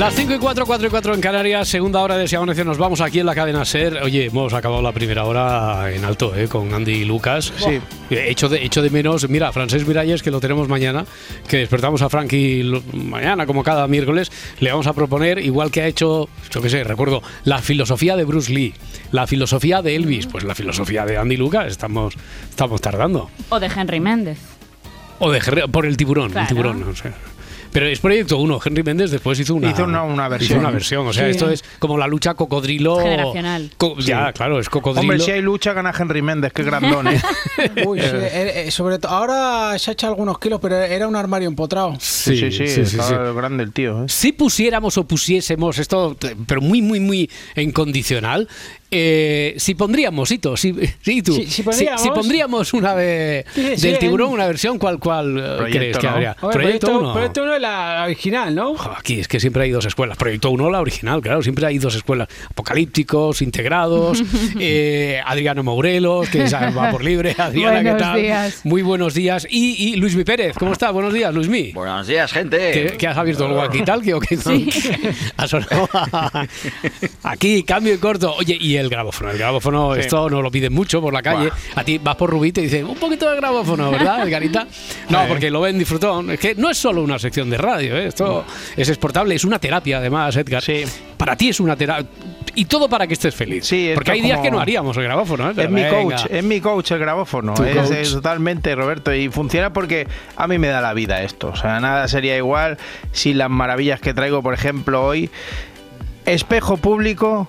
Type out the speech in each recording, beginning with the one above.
Las 5 y 4, 4 y 4 en Canarias, segunda hora de Si Amanece, nos vamos aquí en la cadena SER. Oye, hemos acabado la primera hora en alto, ¿eh? Con Andy y Lucas. Sí. Hecho de, hecho de menos, mira, Francés Miralles, que lo tenemos mañana, que despertamos a Frankie lo- mañana, como cada miércoles, le vamos a proponer, igual que ha hecho, yo qué sé, recuerdo, la filosofía de Bruce Lee, la filosofía de Elvis, pues la filosofía de Andy y Lucas, estamos, estamos tardando. O de Henry Méndez. O de Herrera- por el tiburón, Claro. el tiburón, no sé. Pero es proyecto uno. Henry Méndez después hizo una, Hizo una- una hizo versión. una versión. O sea, Sí. esto es como la lucha cocodrilo. Generacional. Co- Ya, claro, es cocodrilo. Hombre, si hay lucha, gana Henry Méndez, qué grandón, ¿eh? Uy, sí, eh, eh, sobre todo ahora se ha echado algunos kilos, pero era un armario empotrado. Sí, sí, sí, sí, sí, está sí. grande el tío, ¿eh? Si pusiéramos o pusiésemos esto, pero muy, muy, muy en condicional, eh, si pondríamos, Hito, si, sí, tú, Si- si pondríamos- si pondríamos una de, Sí, sí, del tiburón, en- una versión, ¿cuál, cuál eh, Proyecto, crees que ¿no? habría? Proyecto proyecto, uno. proyecto uno es la original, ¿no? Aquí es que siempre hay dos escuelas. Proyecto 1, la original, claro. Siempre hay dos escuelas. Apocalípticos, integrados. eh, Adriano Mourelos, que va por libre. Adriana, ¿qué tal? días. Muy buenos días. Y, y Luismi Pérez, ¿cómo está? Buenos días, Luismi. Buenos días, gente. ¿Qué, qué has abierto el walkie-talkie o qué? Ha sonado Aquí, cambio y corto. Oye, y el grabófono. El grabófono, esto no lo piden mucho por la calle. A ti vas por Rubí y te dicen un poquito de grabófono, ¿verdad, Edgarita? No, porque lo ven disfrutón. Es que no es solo una sección de radio, ¿eh? esto es exportable, es una terapia además, Edgar. Sí. Para ti es una terapia. Y todo para que estés feliz. Sí, porque hay días como- que no haríamos el grabófono, ¿eh? Es mi coach, es mi coach el grabófono. Es totalmente, Roberto. Y funciona porque a mí me da la vida esto. O sea, nada sería igual sin las maravillas que traigo, por ejemplo, hoy. Espejo público.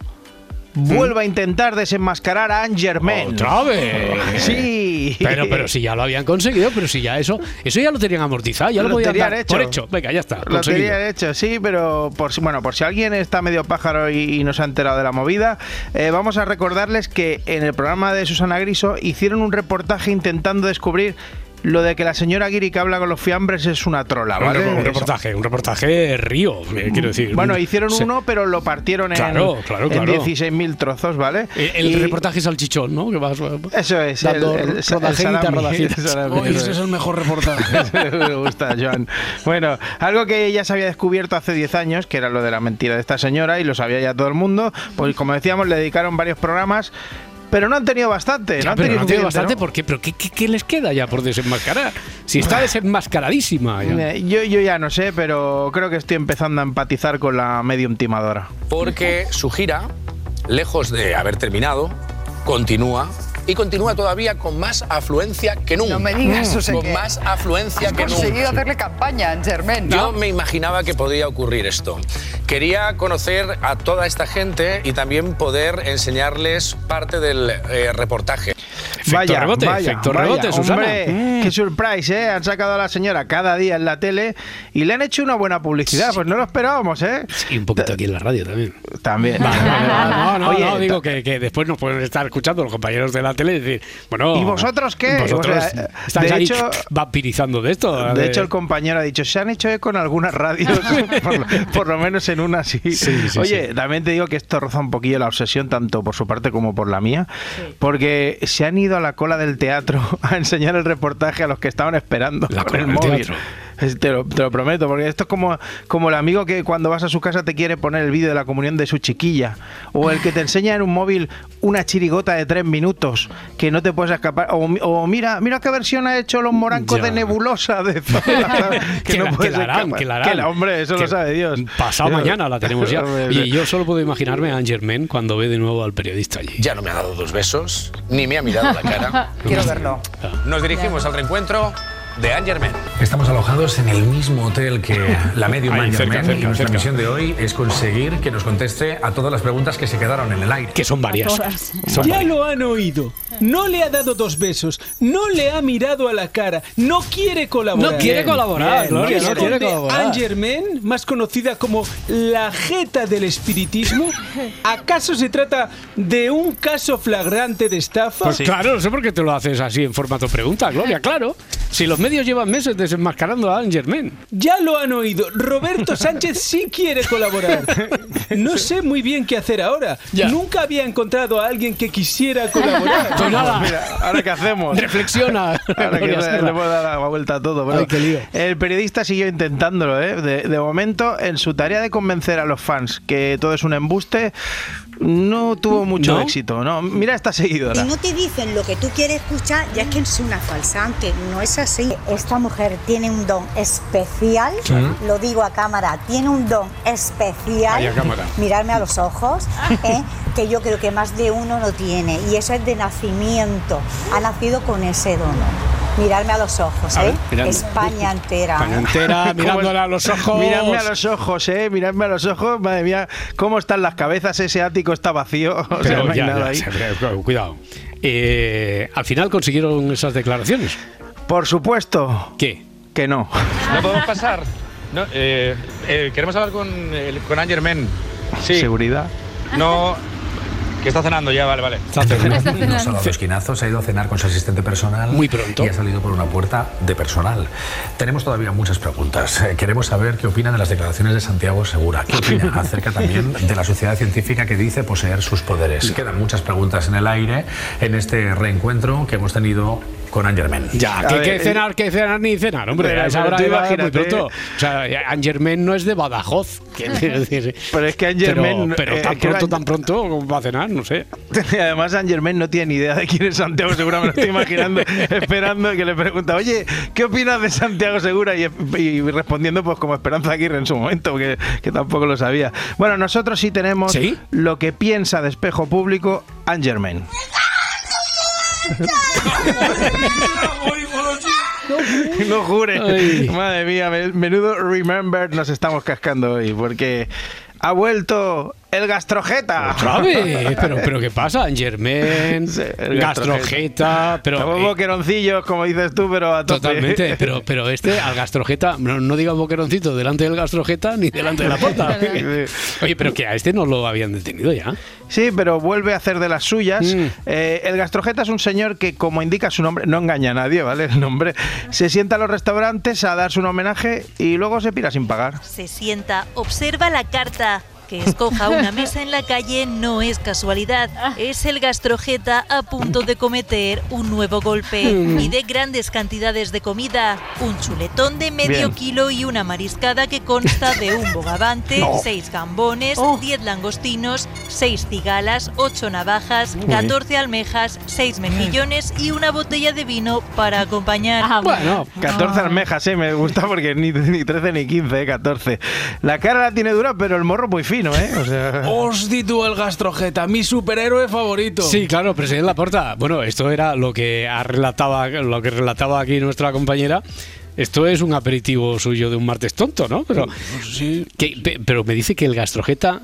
Vuelva a intentar desenmascarar a Anne Germain. ¡Otra vez! Sí. Pero, pero si ya lo habían conseguido, pero si ya eso, eso ya lo tenían amortizado, ya lo, Lo podían dar hecho. por hecho. Venga, ya está. Lo tenían hecho, sí, pero por si, bueno, por si alguien está medio pájaro y, y no se ha enterado de la movida, eh, vamos a recordarles que en el programa de Susana Griso hicieron un reportaje intentando descubrir lo de que la señora Guiri que habla con los fiambres es una trola, ¿vale? un reportaje, un reportaje río, eh, quiero decir. Bueno, hicieron Sí. uno, pero lo partieron en, Claro, claro, en claro. 16.000 trozos, ¿vale? Eh, El, Y- reportaje salchichón, ¿no? Que vas, Eso es, dando el, el, el salami, el eso ese es. es el mejor reportaje. Me gusta, Joan. Bueno, algo que ya se había descubierto hace 10 años, que era lo de la mentira de esta señora, y lo sabía ya todo el mundo, pues como decíamos, le dedicaron varios programas, pero no han tenido bastante. Ya, no han pero tenido no bastante, ¿no? ¿por qué? ¿Pero qué, qué- qué les queda ya por desenmascarar? Si está desenmascaradísima. ya. Eh, Yo, yo ya no sé, pero creo que estoy empezando a empatizar con la medium timadora. Porque su gira, lejos de haber terminado, continúa y continúa todavía con más afluencia que nunca. No me digas, o sea Con que más afluencia has que conseguido nunca. hacerle campaña a Germain. Yo me imaginaba que podría ocurrir esto. Quería conocer a toda esta gente y también poder enseñarles parte del eh, reportaje. Efecto rebote, efecto rebote, Susana. Hombre, Mm. qué surprise, ¿eh? Han sacado a la señora cada día en la tele y le han hecho una buena publicidad. Pues no lo esperábamos, ¿eh? Y un poquito aquí en la radio también. También. No, no, Oye, no, digo que, que después nos pueden estar escuchando los compañeros de la tele y decir, bueno. ¿Y vosotros qué? Vosotros O sea, estáis de ahí hecho- vampirizando de esto. De hecho, el compañero ha dicho, se han hecho eco en algunas radios, por, lo, por lo menos en una sí. Sí, sí, Oye, sí. también te digo que esto roza un poquillo la obsesión, tanto por su parte como por la mía, porque se han ido a la cola del teatro a enseñar el reportaje a los que estaban esperando La con el móvil. teatro. Te lo, te lo prometo, porque esto es como, como el amigo que cuando vas a su casa te quiere poner el vídeo de la comunión de su chiquilla, o el que te enseña en un móvil una chirigota de tres minutos que no te puedes escapar, o, o mira, mira qué versión ha hecho los morancos Ya. de nebulosa de Zola, ¿sabes? que, la, que puedes la harán, que la harán. Que la- hombre, eso Que lo sabe Dios. Pasado Yo- mañana la tenemos ya. Y yo solo puedo imaginarme a Germain cuando ve de nuevo al periodista allí. Ya no me ha dado dos besos, ni me ha mirado la cara. Quiero verlo. Nos dirigimos al reencuentro de Angermen. Estamos alojados en el mismo hotel que la medium cerca, y nuestra cerca. misión de hoy es conseguir que nos conteste a todas las preguntas que se quedaron en el aire. Que son varias. Son Ya varias. lo han oído. No le ha dado dos besos, no le ha mirado a la cara, no quiere colaborar. No quiere colaborar, ¿Qué Gloria, no quiere colaborar. Angermen, más conocida como la jeta del espiritismo? ¿Acaso se trata de un caso flagrante de estafa? Pues claro, no sé por qué te lo haces así en formato pregunta, Gloria, claro. Si los medios llevan meses desenmascarando a Angermen. Ya lo han oído. Roberto Sánchez sí quiere colaborar. No sé muy bien qué hacer ahora. Ya. Nunca había encontrado a alguien que quisiera colaborar. Pues nada, Mira, ¿ahora qué hacemos? reflexiona. Ahora que le puedo dar la vuelta a todo. pero Ay, qué lío. El periodista siguió intentándolo, ¿eh? De, de momento, en su tarea de convencer a los fans que todo es un embuste, no tuvo mucho ¿No? éxito. ¿no? Mira esta seguidora. Y no te dicen lo que tú quieres escuchar, ya es que es una falsante, no es así. Esta mujer tiene un don especial, lo digo a cámara, tiene un don especial. Ahí a cámara. Mirarme a los ojos, ¿eh? que yo creo que más de uno no tiene, y eso es de nacimiento, ha nacido con ese don. Mirarme a los ojos, A ¿eh? ver. España entera. España entera, mirándola a los ojos. Miradme a los ojos, eh, miradme a los ojos, madre mía, cómo están las cabezas, ese ático está vacío, o sea, Pero no hay ya, nada ya, ahí. se- pero, cuidado. Eh, al final consiguieron esas declaraciones. Por supuesto ¿Qué? que no. No podemos pasar. No, eh, eh, queremos hablar con, eh, con Angermen. Sí. Seguridad. No. Que está cenando ya, vale, vale. Está cerrado. Nos ha dado esquinazos, ha ido a cenar con su asistente personal. Muy pronto. Y ha salido por una puerta de personal. Tenemos todavía muchas preguntas. Eh, Queremos saber qué opina de las declaraciones de Santiago Segura. ¿Qué opina acerca también de la sociedad científica que dice poseer sus poderes? Quedan muchas preguntas en el aire en este reencuentro que hemos tenido con Angermen. Ya, que, ver, que eh, cenar, que cenar ni cenar, hombre. Pero- a esa pero hora muy pronto. O sea, Angermen no es de Badajoz. decir. Pero es que Pero, Angermen... pero eh, tan es que pronto, An- tan pronto, ¿cómo va a cenar? No sé. Y además Angermen no tiene ni idea de quién es Santiago Segura, me lo estoy imaginando, esperando que le pregunta, oye, ¿qué opinas de Santiago Segura? Y, y respondiendo pues como Esperanza Aguirre en su momento, que, que tampoco lo sabía. Bueno, nosotros sí tenemos ¿Sí? lo que piensa de espejo público Angermen. No jure. Ay. Madre mía, me- menudo remember nos estamos cascando hoy, porque ha vuelto el gastrojeta. Otra vez. Pero, pero ¿qué pasa? Sí, el gastrojeta, pero... Eh, boqueroncillos, como dices tú, pero a tope. Totalmente, pero, pero este al gastrojeta, no, no digas boqueroncito delante del gastrojeta ni delante de la puerta. Oye, pero que a este no lo habían detenido ya. Sí, pero vuelve a hacer de las suyas. Mm. Eh, el gastrojeta es un señor que, como indica su nombre, no engaña a nadie, ¿vale? El nombre. Se sienta a los restaurantes a darse un homenaje y luego se pira sin pagar. Se sienta, observa la carta. Que escoja una mesa en la calle no es casualidad. Es el gastrojeta a punto de cometer un nuevo golpe. Pide grandes cantidades de comida. Un chuletón de medio Bien. kilo y una mariscada que consta de un bogavante, seis gambones, diez langostinos, seis cigalas, ocho navajas, 14 almejas, seis mejillones y una botella de vino para acompañar. Bueno, 14 almejas, ¿eh? Me gusta porque ni, ni 13 ni 15, ¿eh? 14. La cara la tiene dura, pero el morro muy fino, ¿eh? O sea... Tú el gastrojeta, mi superhéroe favorito. Sí, claro, presidente Laporta. Bueno, esto era lo que relataba, lo que relataba aquí nuestra compañera. Esto es un aperitivo suyo de un martes tonto, ¿no? Pero, Sí, que- pe- pero me dice que el gastrojeta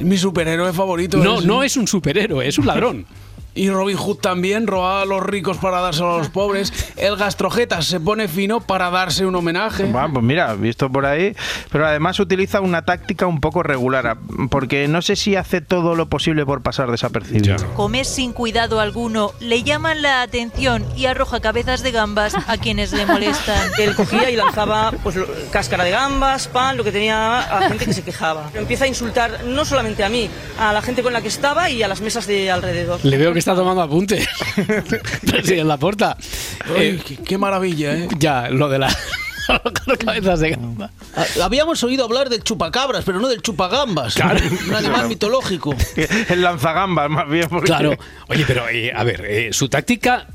mi superhéroe favorito. no, no es un superhéroe, es un ladrón. Y Robin Hood también robaba a los ricos para dárselo a los pobres. El gastrojeta se pone fino para darse un homenaje. Bueno, pues mira, visto por ahí, pero además utiliza una táctica un poco regular, porque no sé si hace todo lo posible por pasar desapercibido. Come sin cuidado alguno, le llaman la atención y arroja cabezas de gambas a quienes le molestan. Él cogía y lanzaba pues, cáscara de gambas, pan, lo que tenía a la gente que se quejaba. Empieza a insultar no solamente a mí, a la gente con la que estaba y a las mesas de alrededor. Le veo que está tomando apuntes. presidente Laporta. Eh, qué, qué maravilla, ¿eh? ya, lo de la- las cabezas de gamba. Ah, Habíamos oído hablar del chupacabras, pero no del chupagambas. Claro. Un animal mitológico. El lanzagambas, más bien. Porque... Claro. Oye, pero eh, a ver, eh, su táctica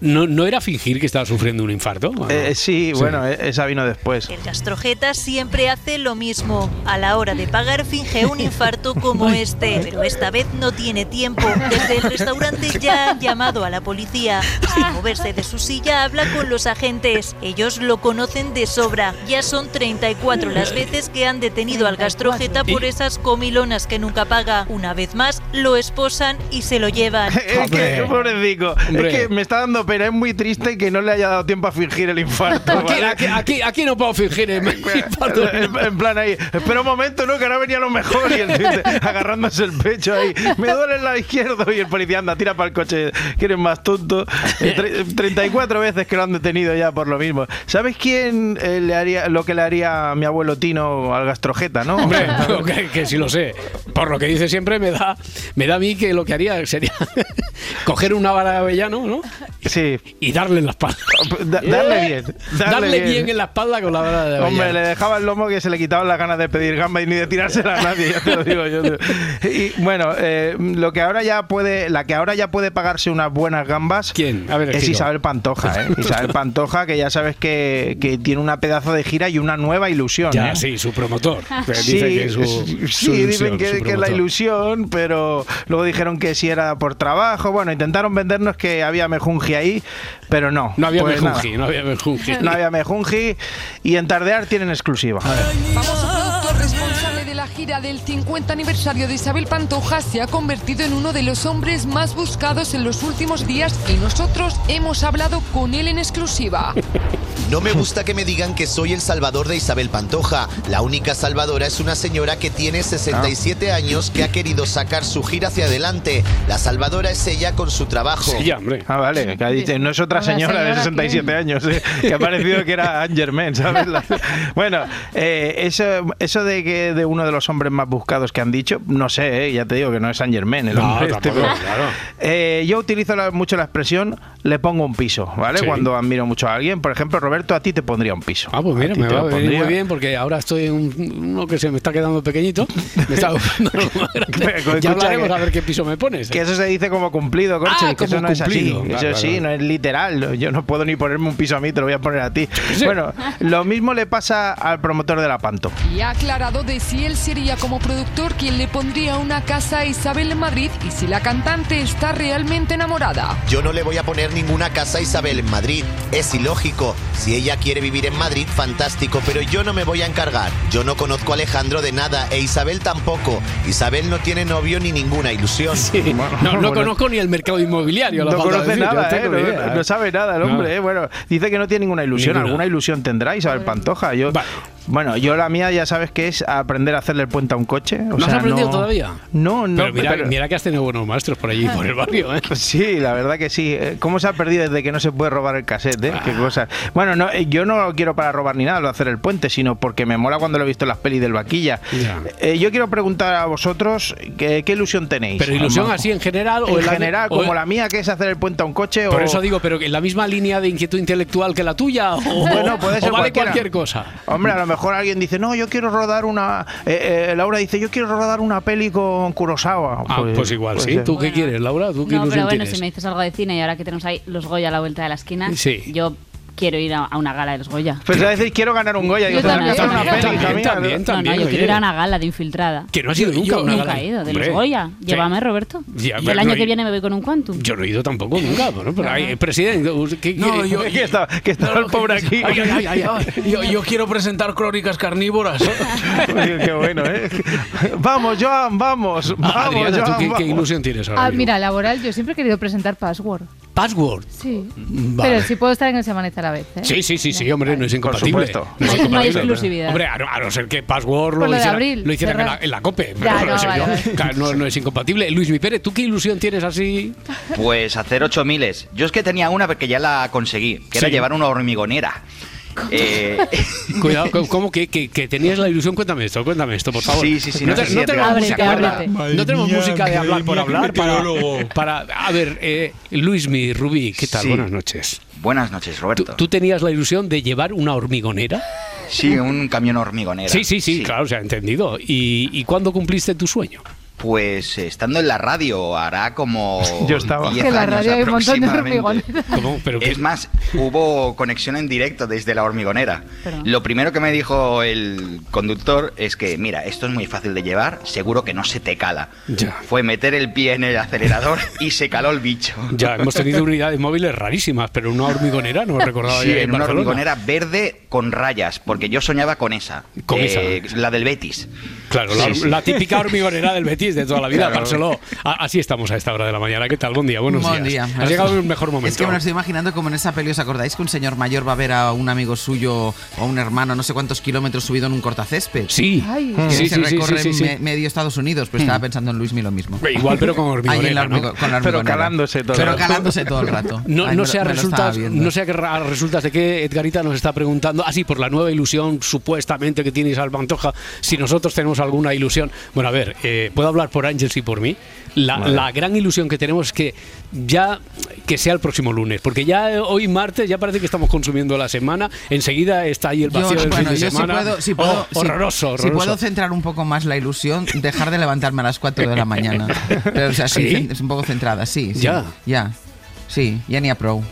¿No, ¿No era fingir que estaba sufriendo un infarto? Eh, sí, bueno, eh, esa vino después. El gastrojeta siempre hace lo mismo. A la hora de pagar finge un infarto como este, pero esta vez no tiene tiempo. Desde el restaurante ya han llamado a la policía. Sin moverse de su silla habla con los agentes. Ellos lo conocen de sobra. Ya son 34 las veces que han detenido al gastrojeta por esas comilonas que nunca paga. Una vez más lo esposan y se lo llevan. Es que, pobrecito, es que me está dando pena, es muy triste que no le haya dado tiempo a fingir el infarto. Aquí, ¿vale? aquí, aquí, aquí no puedo fingir el infarto. En, en plan ahí, espera un momento, ¿no? Que ahora venía lo mejor y el agarrándose el pecho ahí. Me duele el lado izquierdo y el policía anda, tira para el coche, que eres más tonto. Eh, tre- 34 veces que lo han detenido ya por lo mismo. ¿Sabes quién eh, le haría lo que le haría a mi abuelo Tino al gastrojeta, no? Hombre, que, que sí lo sé. Por lo que dice siempre, me da, me da a mí que lo que haría sería coger una vara de avellano, ¿no? Sí. Y darle en la espalda. Da- darle bien. Darle, bien. en la espalda con la vara de. Hombre, le dejaba el lomo que se le quitaban las ganas de pedir gamba y ni de tirársela a nadie, ya te lo digo yo. Y bueno, eh, lo que ahora ya puede, la que ahora ya puede pagarse unas buenas gambas ¿Quién? A ver, es Giro. Isabel Pantoja, ¿eh? Isabel Pantoja, que ya sabes que, que tiene una pedazo de gira y una nueva ilusión. Ya, ¿eh? sí, su promotor. Que Sí, dice que su, sí, su dicen que, es la ilusión, pero luego dijeron que si era por trabajo. Bueno, intentaron vendernos que había mejunji ahí, pero no. No había Pues mejunji, no había mejunji. No había mejunji y en Tardear tienen exclusiva. Famoso productor responsable de la gira del 50 aniversario de Isabel Pantoja se ha convertido en uno de los hombres más buscados en los últimos días y nosotros hemos hablado con él en exclusiva. No me gusta que me digan que soy el salvador de Isabel Pantoja. La única salvadora es una señora que tiene 67 años que ha querido sacar su gira hacia adelante. La salvadora es ella con su trabajo. Sí, hombre. Ah, vale, que no es otra señora de señora, 67 años, eh, que ha parecido que era Anne Germain, ¿sabes? La- bueno, eh, eso, eso de que de uno de los hombres más buscados que han dicho, no sé, eh, ya te digo que no es Saint Germain el No, hombre este, tampoco, pero- claro. Eh, yo utilizo la- mucho la expresión le pongo un piso, ¿vale? Sí. Cuando admiro mucho a alguien, por ejemplo, Roberto, a ti te pondría un piso. Ah, pues mira, me va a venir pondría. muy bien porque ahora estoy en un- uno que se me está quedando pequeñito. Me está ya hablaremos que- a ver qué piso me pones. Que eso se dice como cumplido, Corche, Ah, que eso no es así. Eso sí, no es literal. Yo no puedo ni ponerme un piso a mí, te lo voy a poner a ti. Bueno, lo mismo le pasa al promotor de la Panto. Y ha aclarado de si él sería como productor quien le pondría una casa a Isabel en Madrid y si la cantante está realmente enamorada. Yo no le voy a poner ninguna casa a Isabel en Madrid. Es ilógico. Si ella quiere vivir en Madrid, fantástico, pero yo no me voy a encargar. Yo no conozco a Alejandro de nada e Isabel tampoco. Isabel no tiene novio ni ninguna ilusión. No, no conozco ni el mercado inmobiliario. la No de conoce decir, nada, no ¿eh? no, ni idea, no ¿eh? sabe nada el hombre. No. ¿eh? Bueno, dice que no tiene ninguna ilusión. Ninguna. ¿Alguna ilusión tendrá Isabel Pantoja? Yo, Bueno, yo la mía ya sabes que es aprender a hacerle el puente a un coche. O ¿No has sea, aprendido no- todavía? No, no. Pero mira, pero- mira que has tenido buenos maestros por allí, por el barrio. ¿eh? Sí, la verdad que sí. Eh, ¿Cómo se ha perdido desde que no se puede robar el cassette? eh? Ah. Qué cosa. Bueno, no, eh, yo no lo quiero para robar ni nada, lo de hacer el puente, sino porque me mola cuando lo he visto en las pelis del vaquilla. Eh, yo quiero preguntar a vosotros qué, qué ilusión tenéis. Pero ilusión así en general o En en la- general, o- como la mía, que es hacer el puente a un coche. Por o... eso digo, pero en la misma línea de inquietud intelectual que la tuya, o, Bueno, puede o ser vale cualquiera. cualquier cosa. Hombre, a lo mejor alguien dice, no, yo quiero rodar una. eh, eh, Laura dice, yo quiero rodar una peli con Kurosawa. Ah, pues, igual, puede sí. ¿Tú qué quieres, Laura? ¿Tú qué No, pero bueno, tienes? si me dices algo de cine y ahora que tenemos ahí los Goya a la vuelta de la esquina, Sí. yo quiero ir a, a una gala de los Goya. Pues a decir, quiero ganar un Goya. Digo, Yo también, una peli, también, mía. también, no, no, también, yo quiero ir a una gala de infiltrada. Que no has ido Yo- nunca a yo una nunca gala. he ido, de Hombre. los Goya. Sí. Llévame, Roberto. Ya, pero el año no que he- viene me voy con un Quantum. Yo no he ido tampoco nunca. Bueno, pero hay, presidente, ¿qué, No, yo- que está, que está el pobre aquí. Ay, ay, ay, ay. Yo, yo quiero presentar crónicas carnívoras. Oye, qué bueno, ¿eh? Vamos, Joan, vamos. Vamos, Adriana, ¿tú Joan, qué, qué vamos. ilusión tienes ahora Ah, mismo? mira, laboral, yo siempre he querido presentar Password. Password. Sí. Vale. Pero si puedo estar en el Se amanece vez. ¿eh? Sí, sí, sí, sí, hombre, no es incompatible. supuesto. No es no hay incompatible. exclusividad. Hombre, a no, a no ser que Password Por lo, lo hiciera- abril, lo hicieran en la, en la COPE. Ya, no, sé vale, yo. vale. Claro, no, no es incompatible. Luis Mi Pérez, ¿tú qué ilusión tienes así? Pues hacer ocho miles. Yo es que tenía una porque ya la conseguí, que era llevar una hormigonera. Eh, Cuidado, ¿cómo- ¿cómo que, que, que tenías la ilusión? Cuéntame esto, cuéntame esto, por favor. Sí, sí, sí, No, te- tenemos música, Ábrete, ¿verdad? ábrete. No tenemos Madre música de hablar por hablar para, para... A ver, eh, Luismi, Rubí, ¿qué tal? Sí. Buenas noches. Buenas noches, ¿Tú, Roberto. tú tenías la ilusión de llevar una hormigonera? Sí, un camión hormigonera. Sí, sí, sí, claro, se ha entendido. ¿Y, y cuándo cumpliste tu sueño? Pues estando en la radio, hará como. Yo estaba. 10 Que en la años radio hay un montón de aproximadamente. hormigoneras. Es más, hubo conexión en directo desde la hormigonera. Pero- Lo primero que me dijo el conductor es que, mira, esto es muy fácil de llevar, seguro que no se te cala. Ya. Fue meter el pie en el acelerador y se caló el bicho. Ya, hemos tenido unidades móviles rarísimas, pero una hormigonera no recordaba Sí, en una Barcelona. hormigonera verde con rayas, porque yo soñaba con esa. Con eh, La del Betis. Claro, la, sí. la típica hormigonera del Betis de toda la vida, Claro. Barceló. A- Así estamos a esta hora de la mañana. ¿Qué tal? Buen día, buenos Buen días. día. Has llegado en el mejor momento. Es que me lo estoy imaginando como en esa peli, ¿os acordáis que un señor mayor va a ver a un amigo suyo o a un hermano no sé cuántos kilómetros subido en un cortacésped? Sí. Ay. Que Sí, se sí, recorre sí, sí, sí. me- medio Estados Unidos, pues estaba pensando en Luismi lo mismo. Igual, pero con hormigonera, ¿no? hormigo- con la Pero calándose todo el Pero rato. calándose todo el rato. No, Ay, no me sé a lo- me resultas, viendo. no sé a qué ra- resultas de qué Edgarita nos está preguntando. Así por la nueva ilusión supuestamente que tiene Isabel Pantoja. Si nosotros tenemos alguna ilusión. Bueno, a ver, eh, puedo hablar por Ángels y por mí. La, Vale. la gran ilusión que tenemos es que ya que sea el próximo lunes, porque ya eh, hoy martes ya parece que estamos consumiendo la semana. Enseguida está ahí el Yo, vacío del bueno, fin de yo si semana. puedo, si puedo- Oh, si- horroroso, si horroroso. puedo centrar un poco más la ilusión, dejar de levantarme a las 4 de la mañana. Pero, o sea, sí, ¿Sí? es un poco centrada, sí. sí, Ya. Ya. Sí, ya ni a pro.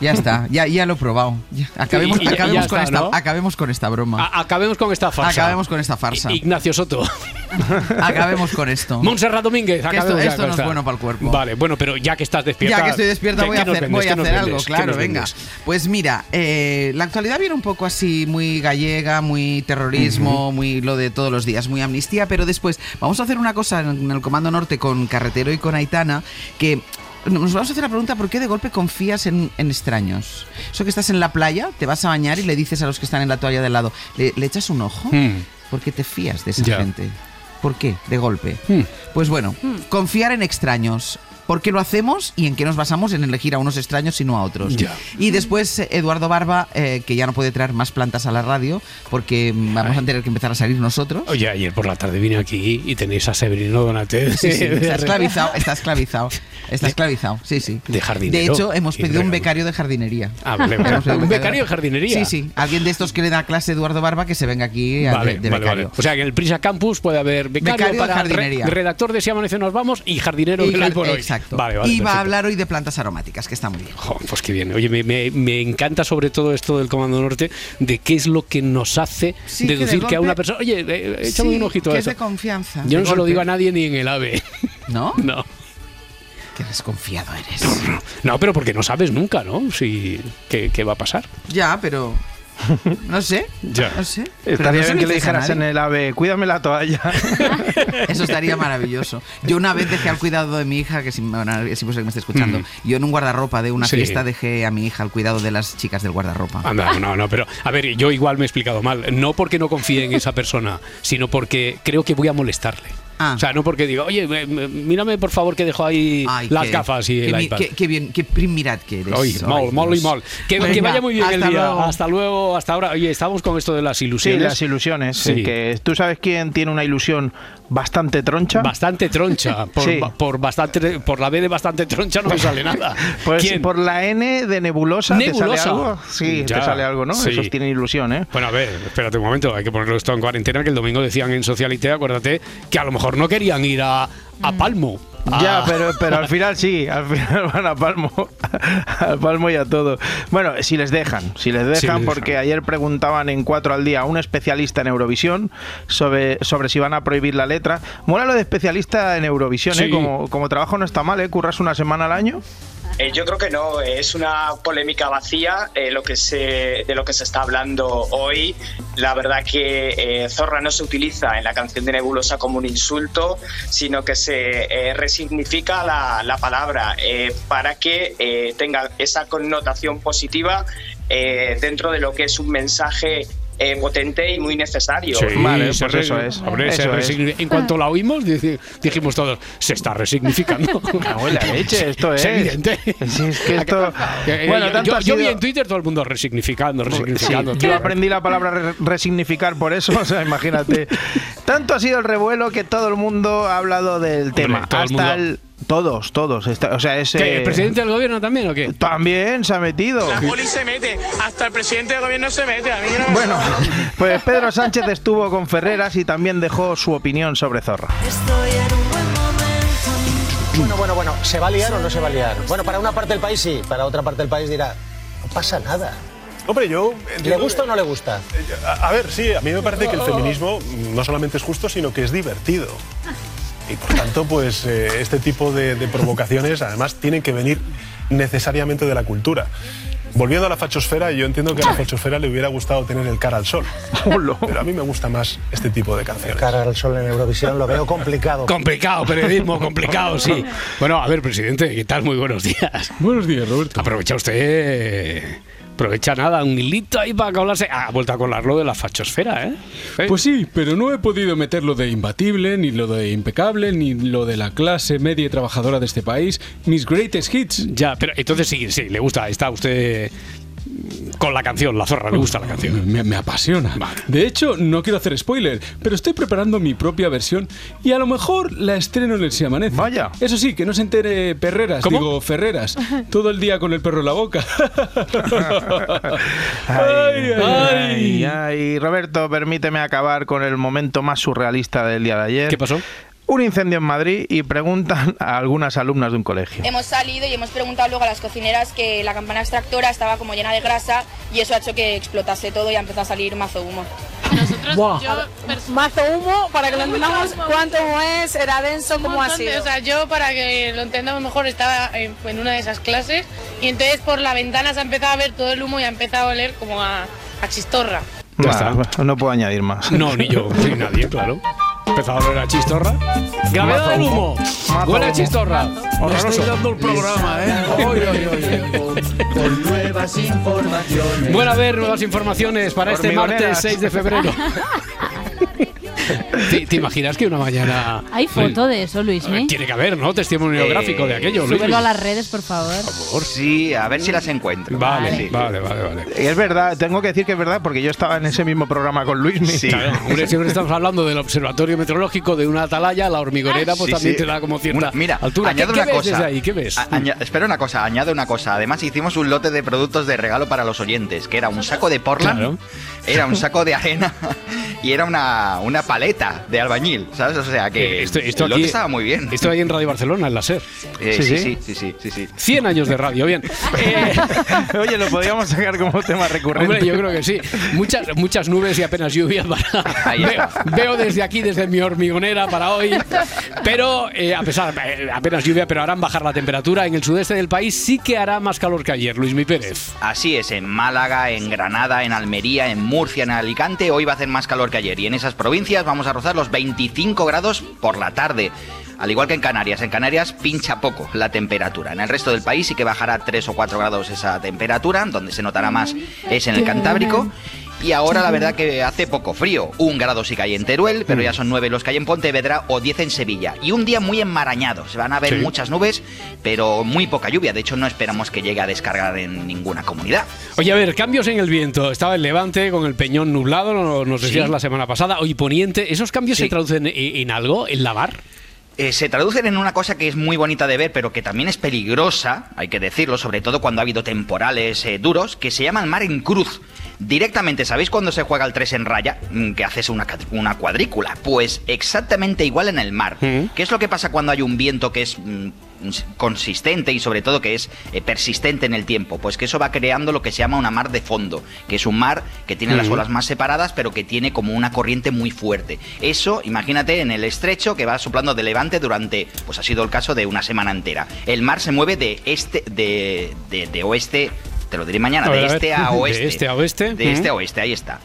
Ya está, ya, ya lo he probado. Ya. Acabemos, Y- y ya- acabemos ya con está, esta, ¿no? acabemos con esta broma. A- acabemos con esta farsa. Acabemos con esta farsa. Ignacio Soto. Acabemos con esto. Montserrat Domínguez, Que esto, esto no es bueno para el cuerpo. Vale, bueno, pero ya que estás despierta. Ya que estoy despierta ¿qué- voy a hacer, vendes? voy ¿Qué a hacer vendes? algo, ¿Qué claro, venga. vendes? Pues mira, eh, la actualidad viene un poco así muy gallega, muy terrorismo, muy lo de todos los días, muy amnistía, pero después vamos a hacer una cosa en el Comando Norte con Carretero y con Aitana, que nos vamos a hacer la pregunta por qué de golpe confías en, en extraños. Eso que estás en la playa, te vas a bañar y le dices a los que están en la toalla de lado, ¿le, le echas un ojo? Hmm. Porque te fías de esa gente. ¿Por qué? De golpe. Hmm. Pues bueno, confiar en extraños. ¿Por qué lo hacemos y en qué nos basamos en elegir a unos extraños y no a otros? Y después eh, Eduardo Barba, eh, que ya no puede traer más plantas a la radio porque mm, vamos a tener que empezar a salir nosotros. Oye, ayer por la tarde vine aquí y tenéis a Severino Donate. Sí, sí, está esclavizado, está esclavizado. Está esclavizado, sí, sí. De jardinero. De hecho, hemos pedido un becario de jardinería. Ah, vale, ¿Un becario de jardinería? Sí, sí. Alguien de estos que le da clase Eduardo Barba que se venga aquí a- Vale, de, de vale, becario. vale. O sea que en el Prisa Campus puede haber becario, Becario de para jardinería. re- redactor de Si Amanece Nos Vamos y jardinero Y que no hay jar- por hoy. Exacto. Vale, vale, y va a hablar hoy de plantas aromáticas, que está muy bien. Pues qué bien. Oye, me, me- me encanta sobre todo esto del Comando Norte, de qué es lo que nos hace Sí, que de deducir que, a una persona. Oye, eh, échame Sí, un ojito que a es eso. de confianza. Yo de no se lo digo a nadie ni en el AVE. ¿No? No. Qué desconfiado eres. No, pero porque no sabes nunca, ¿no? Si, qué, qué va a pasar. Ya, pero. No sé. Ya. No sé. Estaría no bien que le dijeras en el AVE, cuídame la toalla. Eso estaría maravilloso. Yo una vez dejé al cuidado de mi hija, que si, bueno, es imposible que me esté escuchando, Mm. yo en un guardarropa de una Sí. fiesta dejé a mi hija al cuidado de las chicas del guardarropa. Anda, no, no, pero a ver, yo igual me he explicado mal. No porque no confíe en esa persona, sino porque creo que voy a molestarle. Ah. O sea, no porque digo, oye, me- me- mírame por favor que dejo ahí Ay, las qué- gafas y qué el iPad. Qué, qué bien, qué primirat que eres. Oye, mol, mol y mol. Que, Venga, que vaya muy bien el día. luego. Hasta luego, hasta ahora. Oye, estamos con esto de las Sí, ilusiones. las ilusiones. Sí. sí, que tú sabes quién tiene una ilusión bastante troncha. Bastante troncha. Por, Sí. por, bastante, por la B de bastante troncha no me sale nada. Pues ¿Quién? por la N de nebulosa, Nebulosa. ¿te sale algo? Sí, Ya, te sale algo, ¿no? sí. Esos tienen ilusión, ¿eh? Bueno, a ver, espérate un momento, hay que ponerlo esto en cuarentena, que el domingo decían en Socialité, acuérdate, que a lo mejor no querían ir a, a Palmo. Ya, Ah. pero, pero al final sí, al final van a Palmo, al Palmo y a todo. Bueno, si les dejan, si les dejan, les porque dejan. ayer preguntaban en cuatro al día a un especialista en Eurovisión sobre, sobre si van a prohibir la letra. Mola lo de especialista en Eurovisión, Sí. ¿eh? Como, como trabajo no está mal, ¿eh? Curras una semana al año. Eh, yo creo que no, es una polémica vacía eh, lo que se, de lo que se está hablando hoy. La verdad que eh, Zorra no se utiliza en la canción de Nebulosa como un insulto, sino que se eh, resignifica la, la palabra eh, para que eh, tenga esa connotación positiva eh, dentro de lo que es un mensaje eh, potente y muy necesario. Sí, Vale, pues re- eso es. hombre, se Eso es. resigni- En cuanto la oímos, dijimos todos, se está resignificando. cago en la leche, esto es. evidente. Sí, es que esto- Que, eh, Bueno, yo- tanto yo, vi en Twitter todo el mundo resignificando, Sí, resignificando. yo aprendí la palabra re- resignificar por eso, o sea, imagínate. Tanto ha sido el revuelo que todo el mundo ha hablado del tema. hasta mundo. el. Todos, todos. Está- o sea, ese. ¿Qué, ¿El presidente del gobierno también o qué? También se ha metido. La poli se mete, hasta el presidente del gobierno se mete. A mí no me Bueno, pues Pedro Sánchez estuvo con Ferreras y también dejó su opinión sobre Zorra. Bueno, bueno, bueno, ¿se va a liar o no se va a liar? Bueno, para una parte del país sí, para otra parte del país dirá, no pasa nada. Hombre, yo... ¿Le gusta o no le gusta? A, a ver, sí, a mí me parece que el feminismo no solamente es justo, sino que es divertido. Y por tanto, pues eh, este tipo de, de provocaciones además tienen que venir necesariamente de la cultura. Volviendo a la fachosfera, yo entiendo que a la fachosfera le hubiera gustado tener el cara al sol. Pero a mí me gusta más este tipo de canciones. Cara al sol en Eurovisión lo veo complicado. Complicado, periodismo complicado, sí. Bueno, a ver, presidente, ¿qué tal? Muy buenos días. Buenos días, Roberto. Aprovecha usted. Aprovecha nada, un hilito ahí para hablarse. Ha vuelto a colarlo de la fachosfera, ¿eh? Pues sí, pero no he podido meter lo de imbatible, ni lo de impecable, ni lo de la clase media y trabajadora de este país, mis greatest hits. Ya, pero entonces sí, sí, le gusta. Está usted con la canción, la zorra, le gusta la canción. Me, me apasiona. De hecho, no quiero hacer spoiler, pero estoy preparando mi propia versión y a lo mejor la estreno en el Si Amanece. Vaya. Eso sí, que no se entere Perreras, ¿Cómo? digo Ferreras, todo el día con el perro en la boca. Ay, ay, ay, ay. Roberto, permíteme acabar con el momento más surrealista del día de ayer. ¿Qué pasó? Un incendio en Madrid y preguntan a algunas alumnas de un colegio. Hemos salido y hemos preguntado luego a las cocineras que la campana extractora estaba como llena de grasa y eso ha hecho que explotase todo y ha empezado a salir mazo humo. Nosotros, yo, mazo humo, para que lo entendamos cuánto humo es, era denso, cómo ha sido. O sea, yo para que lo entendamos mejor estaba en, en una de esas clases y entonces por la ventana se ha empezado a ver todo el humo y ha empezado a oler como a, a chistorra. Bah, No puedo añadir más. No, ni yo, ni nadie, claro. Empezaba a oler a chistorra. Gravedad del humo. Mazo Huele a humo. chistorra. Me Horroroso. estáis dando el programa, ¿eh? Oy, oy, Con nuevas informaciones. Bueno, a ver, nuevas informaciones para este martes 6 de febrero. ¿Te, te imaginas que una mañana... Hay foto de eso, Luismi. Tiene que haber, ¿no? Testimonio Eh, gráfico de aquello. Luis. Súbelo a las redes, por favor. Sí, a ver si las encuentro. Vale, Sí. vale, vale, vale. Y es verdad, tengo que decir que es verdad porque yo estaba en ese mismo programa con Luis. Claro, hombre, siempre estamos hablando del observatorio meteorológico de una atalaya, la hormigonera, pues Sí, también sí. te da como cierta Una- mira, altura. ¿Qué, añado qué una ves cosa. ahí? ¿Qué ves? Aña- espera una cosa, añado una cosa. Además hicimos un lote de productos de regalo para los oyentes, que era un saco de Portland, Claro. era un saco de arena y era una, una paleta de albañil, ¿sabes? O sea que Eh, esto, esto el aquí, estaba muy bien. Esto ahí en Radio Barcelona, en la SER. Eh, sí, sí, sí, sí, sí, sí. 100 años de radio, bien. Oye, lo podríamos sacar como tema recurrente. Hombre, yo creo que sí. Muchas, muchas nubes y apenas lluvia para. Veo, veo desde aquí, desde mi hormigonera para hoy. Pero eh, a pesar, eh, apenas lluvia, pero harán bajar la temperatura. En el sudeste del país sí que hará más calor que ayer, Luis Mi Pérez. Así es, en Málaga, en Granada, en Almería, en Murcia, en Alicante, hoy va a hacer más calor que ayer. Y en esas provincias vamos a rozar los 25 grados por la tarde. Al igual que en Canarias, en Canarias pincha poco la temperatura. En el resto del país sí que bajará 3 o 4 grados esa temperatura, donde se notará más es en el Cantábrico. Y ahora la verdad que hace poco frío. Un grado sí que hay en Teruel, pero ya son 9 los que hay en Pontevedra o 10 en Sevilla. Y un día muy enmarañado. Se van a ver Sí. muchas nubes, pero muy poca lluvia. De hecho, no esperamos que llegue a descargar en ninguna comunidad. Oye, a ver, cambios en el viento. Estaba el levante con el peñón nublado, no- nos decías Sí. la semana pasada. Hoy poniente. ¿Esos cambios Sí. se traducen en, en algo? ¿En lavar? Eh, se traducen en una cosa que es muy bonita de ver, pero que también es peligrosa, hay que decirlo, sobre todo cuando ha habido temporales eh, duros, que se llama el mar en cruz. Directamente, ¿sabéis cuando se juega el 3 en raya? Mm, Que haces una, una cuadrícula. Pues exactamente igual en el mar. ¿Qué es lo que pasa cuando hay un viento que es mm, consistente y sobre todo que es eh, persistente en el tiempo? Pues que eso va creando lo que se llama una mar de fondo, que es un mar que tiene las olas más separadas, pero que tiene como una corriente muy fuerte. Eso, imagínate en el estrecho que va soplando de levante durante, pues ha sido el caso de una semana entera. El mar se mueve de este, de, de, de oeste, te lo diré mañana, A de ver. este a De oeste. este a oeste. De este a oeste, ahí está.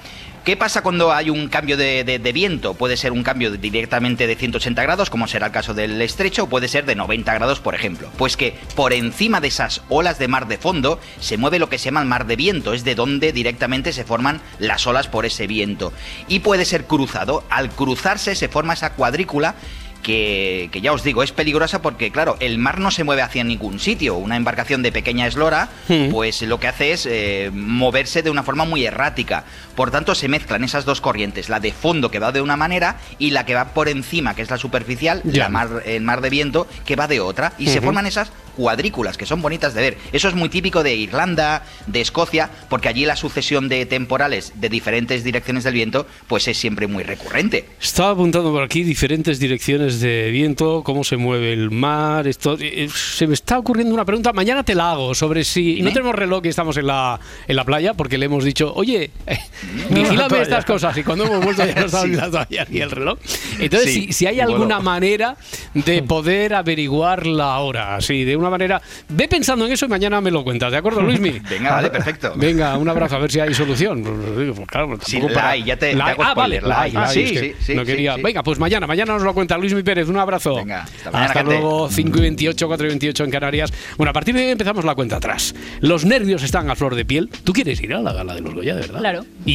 ¿Qué pasa cuando hay un cambio de, de- de viento? Puede ser un cambio de- directamente de 180 grados, como será el caso del estrecho, o puede ser de 90 grados, por ejemplo. Pues que por encima de esas olas de mar de fondo se mueve lo que se llama el mar de viento, es de donde directamente se forman las olas por ese viento. Y puede ser cruzado. Al cruzarse se forma esa cuadrícula que, que ya os digo, es peligrosa porque, claro, el mar no se mueve hacia ningún sitio. Una embarcación de pequeña eslora, pues lo que hace es eh, moverse de una forma muy errática. Por tanto, se mezclan esas dos corrientes, la de fondo que va de una manera y la que va por encima, que es la superficial, la mar, el mar de viento, que va de otra. Y se forman esas cuadrículas que son bonitas de ver. Eso es muy típico de Irlanda, de Escocia, porque allí la sucesión de temporales de diferentes direcciones del viento, pues es siempre muy recurrente. Estaba apuntando por aquí diferentes direcciones de viento, cómo se mueve el mar. Esto eh, se me está ocurriendo una pregunta. Mañana te la hago sobre si no tenemos reloj y estamos en la en la playa porque le hemos dicho, oye, eh, vigílame estas cosas y cuando hemos vuelto ya no estaba Sí. ni el reloj. Entonces, Sí, si, si hay bueno. alguna manera de poder averiguar la hora, así de una manera, ve pensando en eso y mañana me lo cuentas, ¿de acuerdo, Luismi? Venga, vale, perfecto. Venga, un abrazo a ver si hay solución. Pues, claro, Sí, la para- hay, ya te- te La- hago ah, vale, spoiler, la la hay. la Ah, hay, sí, es que sí, sí, no quería. sí. Venga, pues mañana, mañana nos lo cuenta Luismi Pérez. Un abrazo. Venga, hasta mañana, Hasta luego, 5 y 28, 4 y 28 en Canarias. Bueno, a partir de hoy empezamos la cuenta atrás. Los nervios están a flor de piel. ¿Tú quieres ir a la gala de los Goya, de verdad? Claro. Y,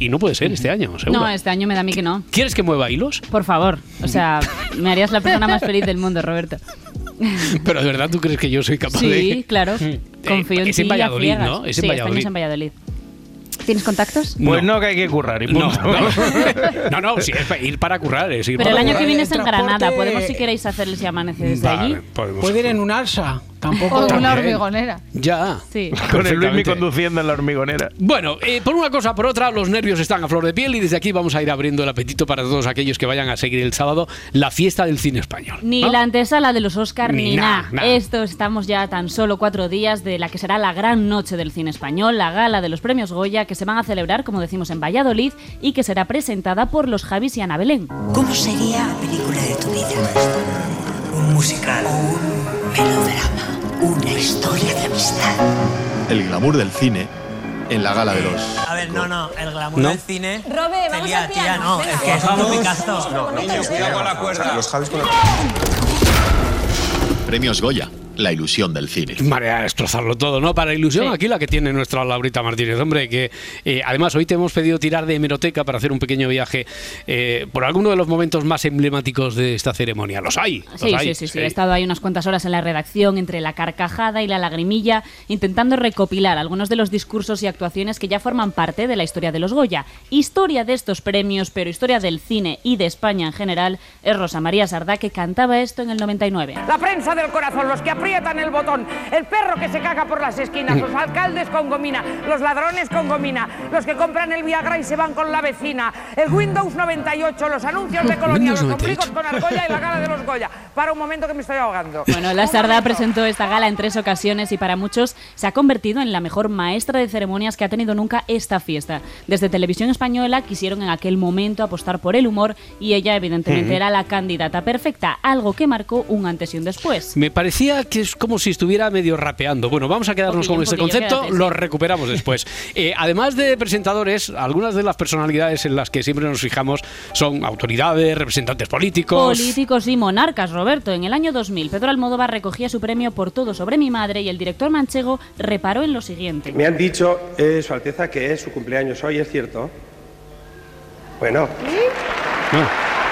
y- y no puede ser este año, seguro. No, este año me da a mí que no. ¿Quieres que mueva hilos? Por favor. O sea, me harías la persona más feliz del mundo, Roberto. Pero de verdad, ¿tú crees que yo soy capaz de.? Sí, claro. Confío en es ti. Es en sí, Valladolid. es en Valladolid. ¿Tienes contactos? Pues no, que hay que currar y No, punto. no, no, no, sí, es ir para currar, es ir Pero el año que viene es en Granada. Podemos, si queréis, hacerles si amanece desde Vale, allí. podemos. Puede ir en un alsa. Tampoco. O una hormigonera. Ya. Sí. Con el Luismi conduciendo en la hormigonera. Bueno, eh, por una cosa, por otra, los nervios están a flor de piel y desde aquí vamos a ir abriendo el apetito para todos aquellos que vayan a seguir el sábado la fiesta del cine español. Ni ¿no? la antesala de los Oscar Ni ni, nada. Esto estamos ya tan solo cuatro días de la que será la gran noche del cine español, la gala de los premios Goya, que se van a celebrar, como decimos, en Valladolid y que será presentada por los Javis y Ana Belén. ¿Cómo sería la película de tu vida? Un musical. Un melodrama. Una historia de amistad. El glamour del cine en la gala de los. A ver, no, no, el glamour ¿No? del cine. Robe, vamos al tía, no, venga. es que es un Picasso. No, niños, cuidado con la cuerda. Los Javis con la... Premios Goya, la ilusión del cine. Manera de destrozarlo todo, ¿no? Para ilusión, Sí. aquí la que tiene nuestra Laurita Martínez, hombre, que eh, además hoy te hemos pedido tirar de hemeroteca para hacer un pequeño viaje eh, por alguno de los momentos más emblemáticos de esta ceremonia. Los hay. los Sí, hay, sí, sí, sí. He estado ahí unas cuantas horas en la redacción entre la carcajada y la lagrimilla, intentando recopilar algunos de los discursos y actuaciones que ya forman parte de la historia de los Goya. Historia de estos premios, pero historia del cine y de España en general, es Rosa María Sardá, que cantaba esto en el 99. La prensa del corazón, los que aprietan el botón, el perro que se caga por las esquinas, los alcaldes con gomina, los ladrones con gomina, los que compran el Viagra y se van con la vecina, el Windows 98, los anuncios de Colonia, los ombligos con argolla y la gala de los Goya. Para un momento que me estoy ahogando. Bueno, la Sardá presentó esta gala en tres ocasiones y para muchos se ha convertido en la mejor maestra de ceremonias que ha tenido nunca esta fiesta. Desde Televisión Española quisieron en aquel momento apostar por el humor y ella evidentemente Ujú. era la candidata perfecta, algo que marcó un antes y un después. Me parecía que es como si estuviera medio rapeando. Bueno, vamos a quedarnos Poquillo, con este poquillo, concepto, quédate, sí. lo recuperamos después. Eh, además de presentadores, algunas de las personalidades en las que siempre nos fijamos son autoridades, representantes políticos. Políticos y monarcas, Roberto. En el año 2000, Pedro Almodóvar recogía su premio por todo sobre mi madre y el director manchego reparó en lo siguiente. Me han dicho, eh, Su Alteza, que es su cumpleaños hoy, ¿es cierto? Bueno.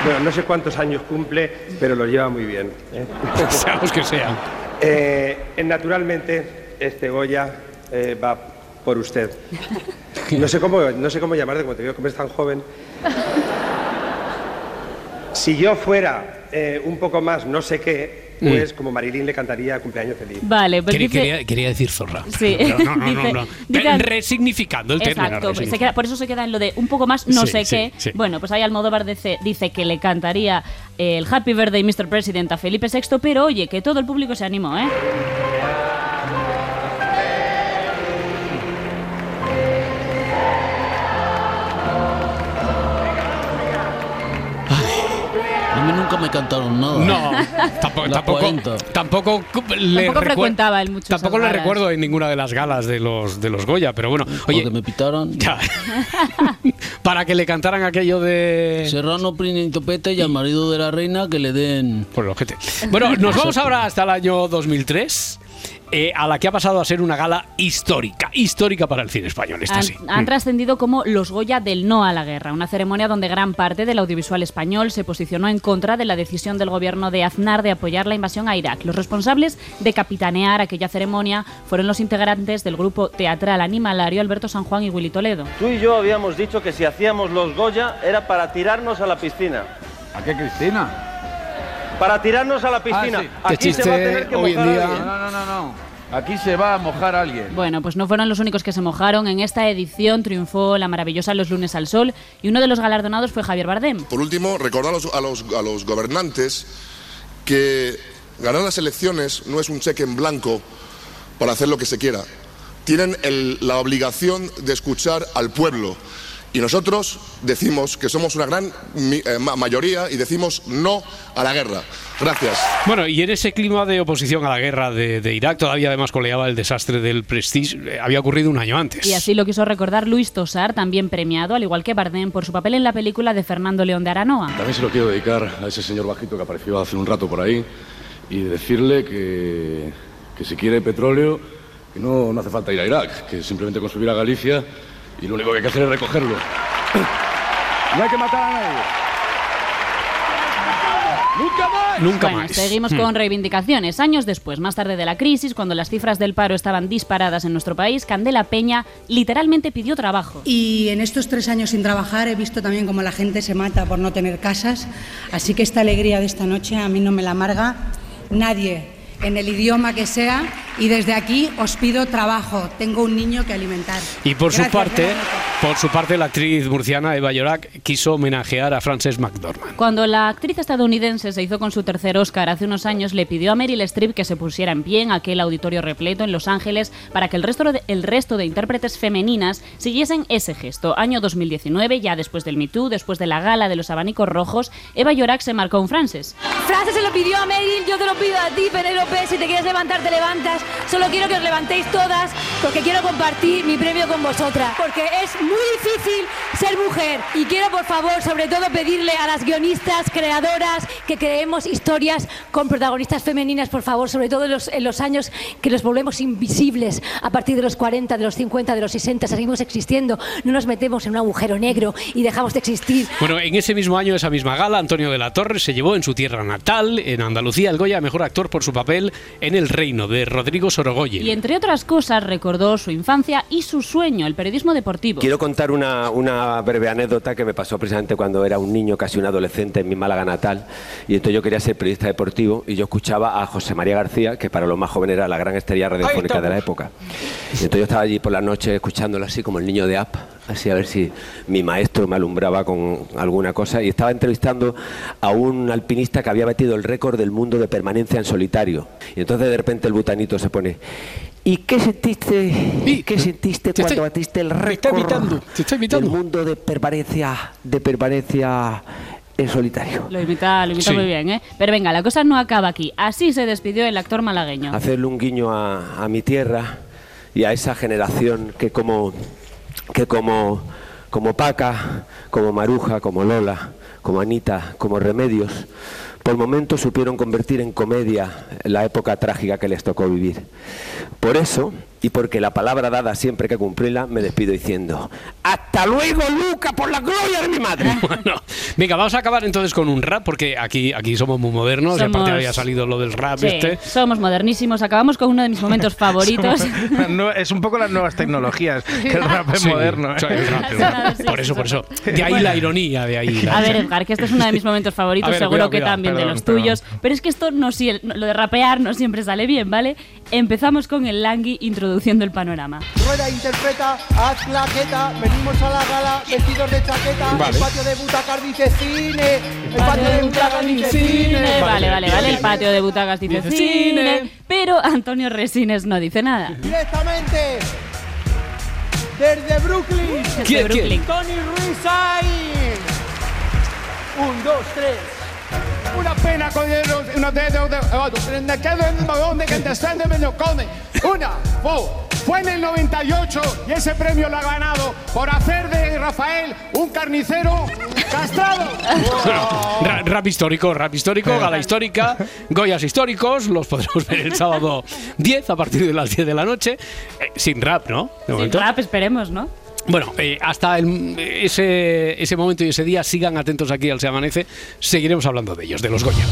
Bueno, no sé cuántos años cumple, pero lo lleva muy bien. ¿eh? Seamos que sean. Eh, naturalmente, este Goya eh, va por usted. No sé cómo, no sé cómo llamarte, como te eres tan joven. Si yo fuera eh, un poco más no sé qué, pues como Marilyn le cantaría cumpleaños feliz. Vale, pues Quería, dice... quería- quería decir zorra. Sí. Pero no, no, no, Dice- no. dice- Resignificando el término. Exacto, queda- por eso se queda en lo de un poco más no Sí, sé sí, qué. sí. Bueno, pues ahí Almodóvar dice, dice que le cantaría el Happy Birthday Mr. President a Felipe VI, pero oye, que todo el público se animó, ¿eh? Me cantaron nada. No, tampoco, tampoco, tampoco le Tampoco frecuentaba él mucho Tampoco le recuerdo en ninguna de las galas de los de los Goya, pero bueno, oye, que me pitaron. Ya. para que le cantaran aquello de Serrano, Príncipe Pete y al marido de la reina que le den. Por el ojete. Bueno, nos vamos ahora hasta el año 2003. Eh, a la que ha pasado a ser una gala histórica, histórica para el cine español. Esta Han, sí. han Mm. trascendido como los Goya del no a la guerra, una ceremonia donde gran parte del audiovisual español se posicionó en contra de la decisión del gobierno de Aznar de apoyar la invasión a Irak. Los responsables de capitanear aquella ceremonia fueron los integrantes del grupo teatral animalario Alberto San Juan y Willy Toledo. Tú y yo habíamos dicho que si hacíamos los Goya era para tirarnos a la piscina. ¿A qué Cristina? Para tirarnos a la piscina. Ah, sí. Aquí se va a tener que mojar alguien. No, no, no, no. Aquí se va a mojar alguien. Bueno, pues no fueron los únicos que se mojaron. En esta edición triunfó la maravillosa Los lunes al sol y uno de los galardonados fue Javier Bardem. Por último, recordar a los, a los- a los gobernantes que ganar las elecciones no es un cheque en blanco para hacer lo que se quiera. Tienen el- la obligación de escuchar al pueblo. Y nosotros decimos que somos una gran eh, ma- mayoría y decimos no a la guerra. Gracias. Bueno, y en ese clima de oposición a la guerra de, de Irak, todavía además coleaba el desastre del Prestige, eh, había ocurrido un año antes. Y así lo quiso recordar Luis Tosar, también premiado, al igual que Bardem, por su papel en la película de Fernando León de Aranoa. También se lo quiero dedicar a ese señor bajito que apareció hace un rato por ahí y decirle que, que si quiere petróleo, que no, no hace falta ir a Irak, que simplemente con subir a Galicia y lo único que hay que hacer es recogerlo. No hay que matar a nadie. ¡Nunca más! Nunca Bueno, más. Seguimos Hmm. con reivindicaciones. Años después, más tarde de la crisis, cuando las cifras del paro estaban disparadas en nuestro país, Candela Peña literalmente pidió trabajo. Y en estos tres años sin trabajar he visto también cómo la gente se mata por no tener casas, así que esta alegría de esta noche a mí no me la amarga nadie, en el idioma que sea, y desde aquí os pido trabajo, tengo un niño que alimentar. Y por su parte, por su parte, la actriz murciana Eva Llorac quiso homenajear a Frances McDormand. Cuando la actriz estadounidense se hizo con su tercer Oscar hace unos años, le pidió a Meryl Streep que se pusiera en pie en aquel auditorio repleto en Los Ángeles para que el resto de, el resto de intérpretes femeninas siguiesen ese gesto. Año 2019, ya después del Me Too, después de la gala de los abanicos rojos, Eva Llorac se marcó un Frances. Frances se lo pidió a Meryl, yo te lo pido a ti, Penélope. Si te quieres levantar, te levantas. Solo quiero que os levantéis todas porque quiero compartir mi premio con vosotras. Porque es muy difícil ser mujer. Y quiero, por favor, sobre todo pedirle a las guionistas, creadoras, que creemos historias con protagonistas femeninas, por favor, sobre todo en los, en los años que los volvemos invisibles. A partir de los 40, de los 50, de los 60, seguimos existiendo. No nos metemos en un agujero negro y dejamos de existir. Bueno, en ese mismo año, esa misma gala, Antonio de la Torre se llevó en su tierra natal, en Andalucía, el Goya Mejor Actor por su papel en El Reino, de Rodrigo Sorogoyen. Y entre otras cosas recordó su infancia y su sueño, el periodismo deportivo. Quiero contar una, una breve anécdota que me pasó precisamente cuando era un niño, casi un adolescente, en mi Málaga natal. Y entonces yo quería ser periodista deportivo y yo escuchaba a José María García, que para los más jóvenes era la gran estrella radiofónica de la época. Y entonces yo estaba allí por la noche escuchándolo así como el niño de App, así a ver si mi maestro me alumbraba con alguna cosa. Y estaba entrevistando a un alpinista que había batido el récord del mundo de permanencia en solitario. Y entonces de repente el butanito se pone... ¿Y qué sentiste, qué sentiste cuando estoy- batiste el récord del mundo de permanencia, de permanencia en solitario? Lo imita, lo imita Sí. muy bien, ¿eh? Pero venga, la cosa no acaba aquí. Así se despidió el actor malagueño. Hacerle un guiño a, a mi tierra y a esa generación que como, que como, como Paca, como Maruja, como Lola, como Anita, como Remedios, por momentos supieron convertir en comedia la época trágica que les tocó vivir. Por eso, y porque la palabra dada siempre hay que cumplirla, me despido diciendo, ¡Hasta luego, Luca, por la gloria de mi madre! Bueno, venga, vamos a acabar entonces con un rap, porque aquí, aquí somos muy modernos, y Somos- aparte había salido lo del rap Sí, este. somos modernísimos. Acabamos con uno de mis momentos favoritos. No, es un poco las nuevas tecnologías, que el rap es Sí, moderno. ¿eh? sí, el rap, el rap. Sí, por eso, por eso. De ahí la ironía, de ahí. la- A ver, Edgar, que este es uno de mis momentos favoritos, ver, seguro cuidado, que cuidado, también de los perdón. tuyos. Pero es que esto no sie- lo de rapear no siempre sale bien, ¿vale? Empezamos con el Langui introduciendo el panorama. Rueda interpreta, haz claqueta, venimos a la gala vestidos de chaqueta, Vale. el patio de butacas dice cine, el patio de butacas dice cine. Vale, vale, vale. El patio de butacas dice, Dice cine, cine. Pero Antonio Resines no dice nada. Directamente desde Brooklyn, Desde ¿Quién, Brooklyn. quién? Tony Ruiz ahí. Un, dos, tres. Una pena con el- uno de de- de- me quedo en el vagón de que te están de medio come. Una, fue, fue en el 98 y ese premio lo ha ganado por hacer de Rafael un carnicero castrado. Ra- rap histórico, rap histórico, gala histórica, Goyas históricos, los podremos ver el sábado 10 a partir de las 10 de la noche, eh, sin rap, ¿no? De Sin momento. rap, esperemos, ¿no? Bueno, eh, hasta ese, ese momento y ese día, sigan atentos aquí al Se Amanece, seguiremos hablando de ellos, de los Goya.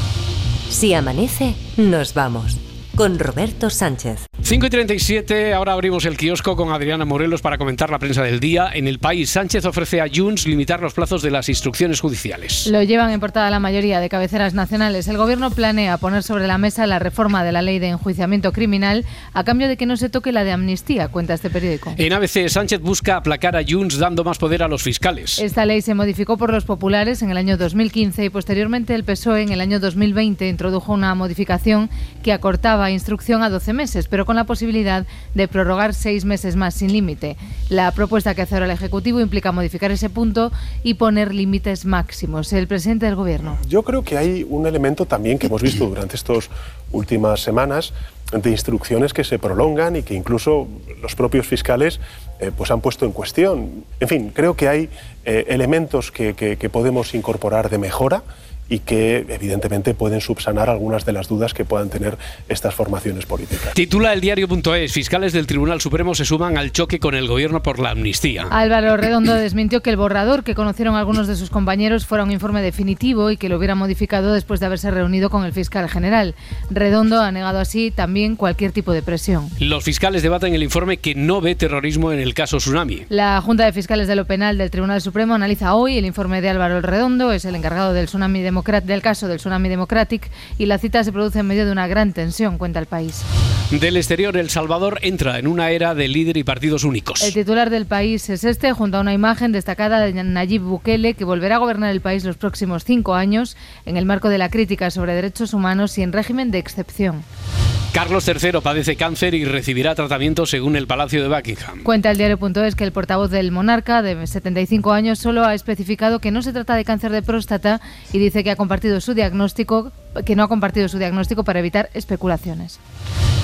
Si amanece, nos vamos. Con Roberto Sánchez. 5 y 37, ahora abrimos el kiosco con Adriana Morelos para comentar la prensa del día. En el país, Sánchez ofrece a Junts limitar los plazos de las instrucciones judiciales. Lo llevan en portada la mayoría de cabeceras nacionales. El gobierno planea poner sobre la mesa la reforma de la ley de enjuiciamiento criminal a cambio de que no se toque la de amnistía, cuenta este periódico. En ABC, Sánchez busca aplacar a Junts dando más poder a los fiscales. Esta ley se modificó por los populares en el año 2015 y posteriormente el PSOE en el año 2020 introdujo una modificación que acortaba instrucción a 12 meses, pero con la posibilidad de prorrogar seis meses más sin límite. La propuesta que hace ahora el Ejecutivo implica modificar ese punto y poner límites máximos. El presidente del Gobierno. Yo creo que hay un elemento también que hemos visto durante estas últimas semanas de instrucciones que se prolongan y que incluso los propios fiscales eh, pues han puesto en cuestión. En fin, creo que hay eh, elementos que, que- que podemos incorporar de mejora y que evidentemente pueden subsanar algunas de las dudas que puedan tener estas formaciones políticas. Titula el diario.es, fiscales del Tribunal Supremo se suman al choque con el gobierno por la amnistía. Álvaro Redondo desmintió que el borrador que conocieron algunos de sus compañeros fuera un informe definitivo y que lo hubiera modificado después de haberse reunido con el fiscal general. Redondo ha negado así también cualquier tipo de presión. Los fiscales debaten el informe que no ve terrorismo en el caso Tsunami. La Junta de Fiscales de lo Penal del Tribunal Supremo analiza hoy el informe de Álvaro Redondo, es el encargado del, tsunami democrat- del caso del Tsunami Democratic y la cita se produce en medio de una gran tensión, cuenta el país. Del exterior, El Salvador entra en una era de líder y partidos únicos. El titular del país es este, junto a una imagen destacada de Nayib Bukele, que volverá a gobernar el país los próximos cinco años en el marco de la crítica sobre derechos humanos y en régimen de excepción. Carlos III padece cáncer y recibirá tratamiento según el Palacio de Buckingham. Cuenta el diario.es que el portavoz del monarca, de 75 años, solo ha especificado que no se trata de cáncer de próstata y dice que ha compartido su diagnóstico, que no ha compartido su diagnóstico para evitar especulaciones.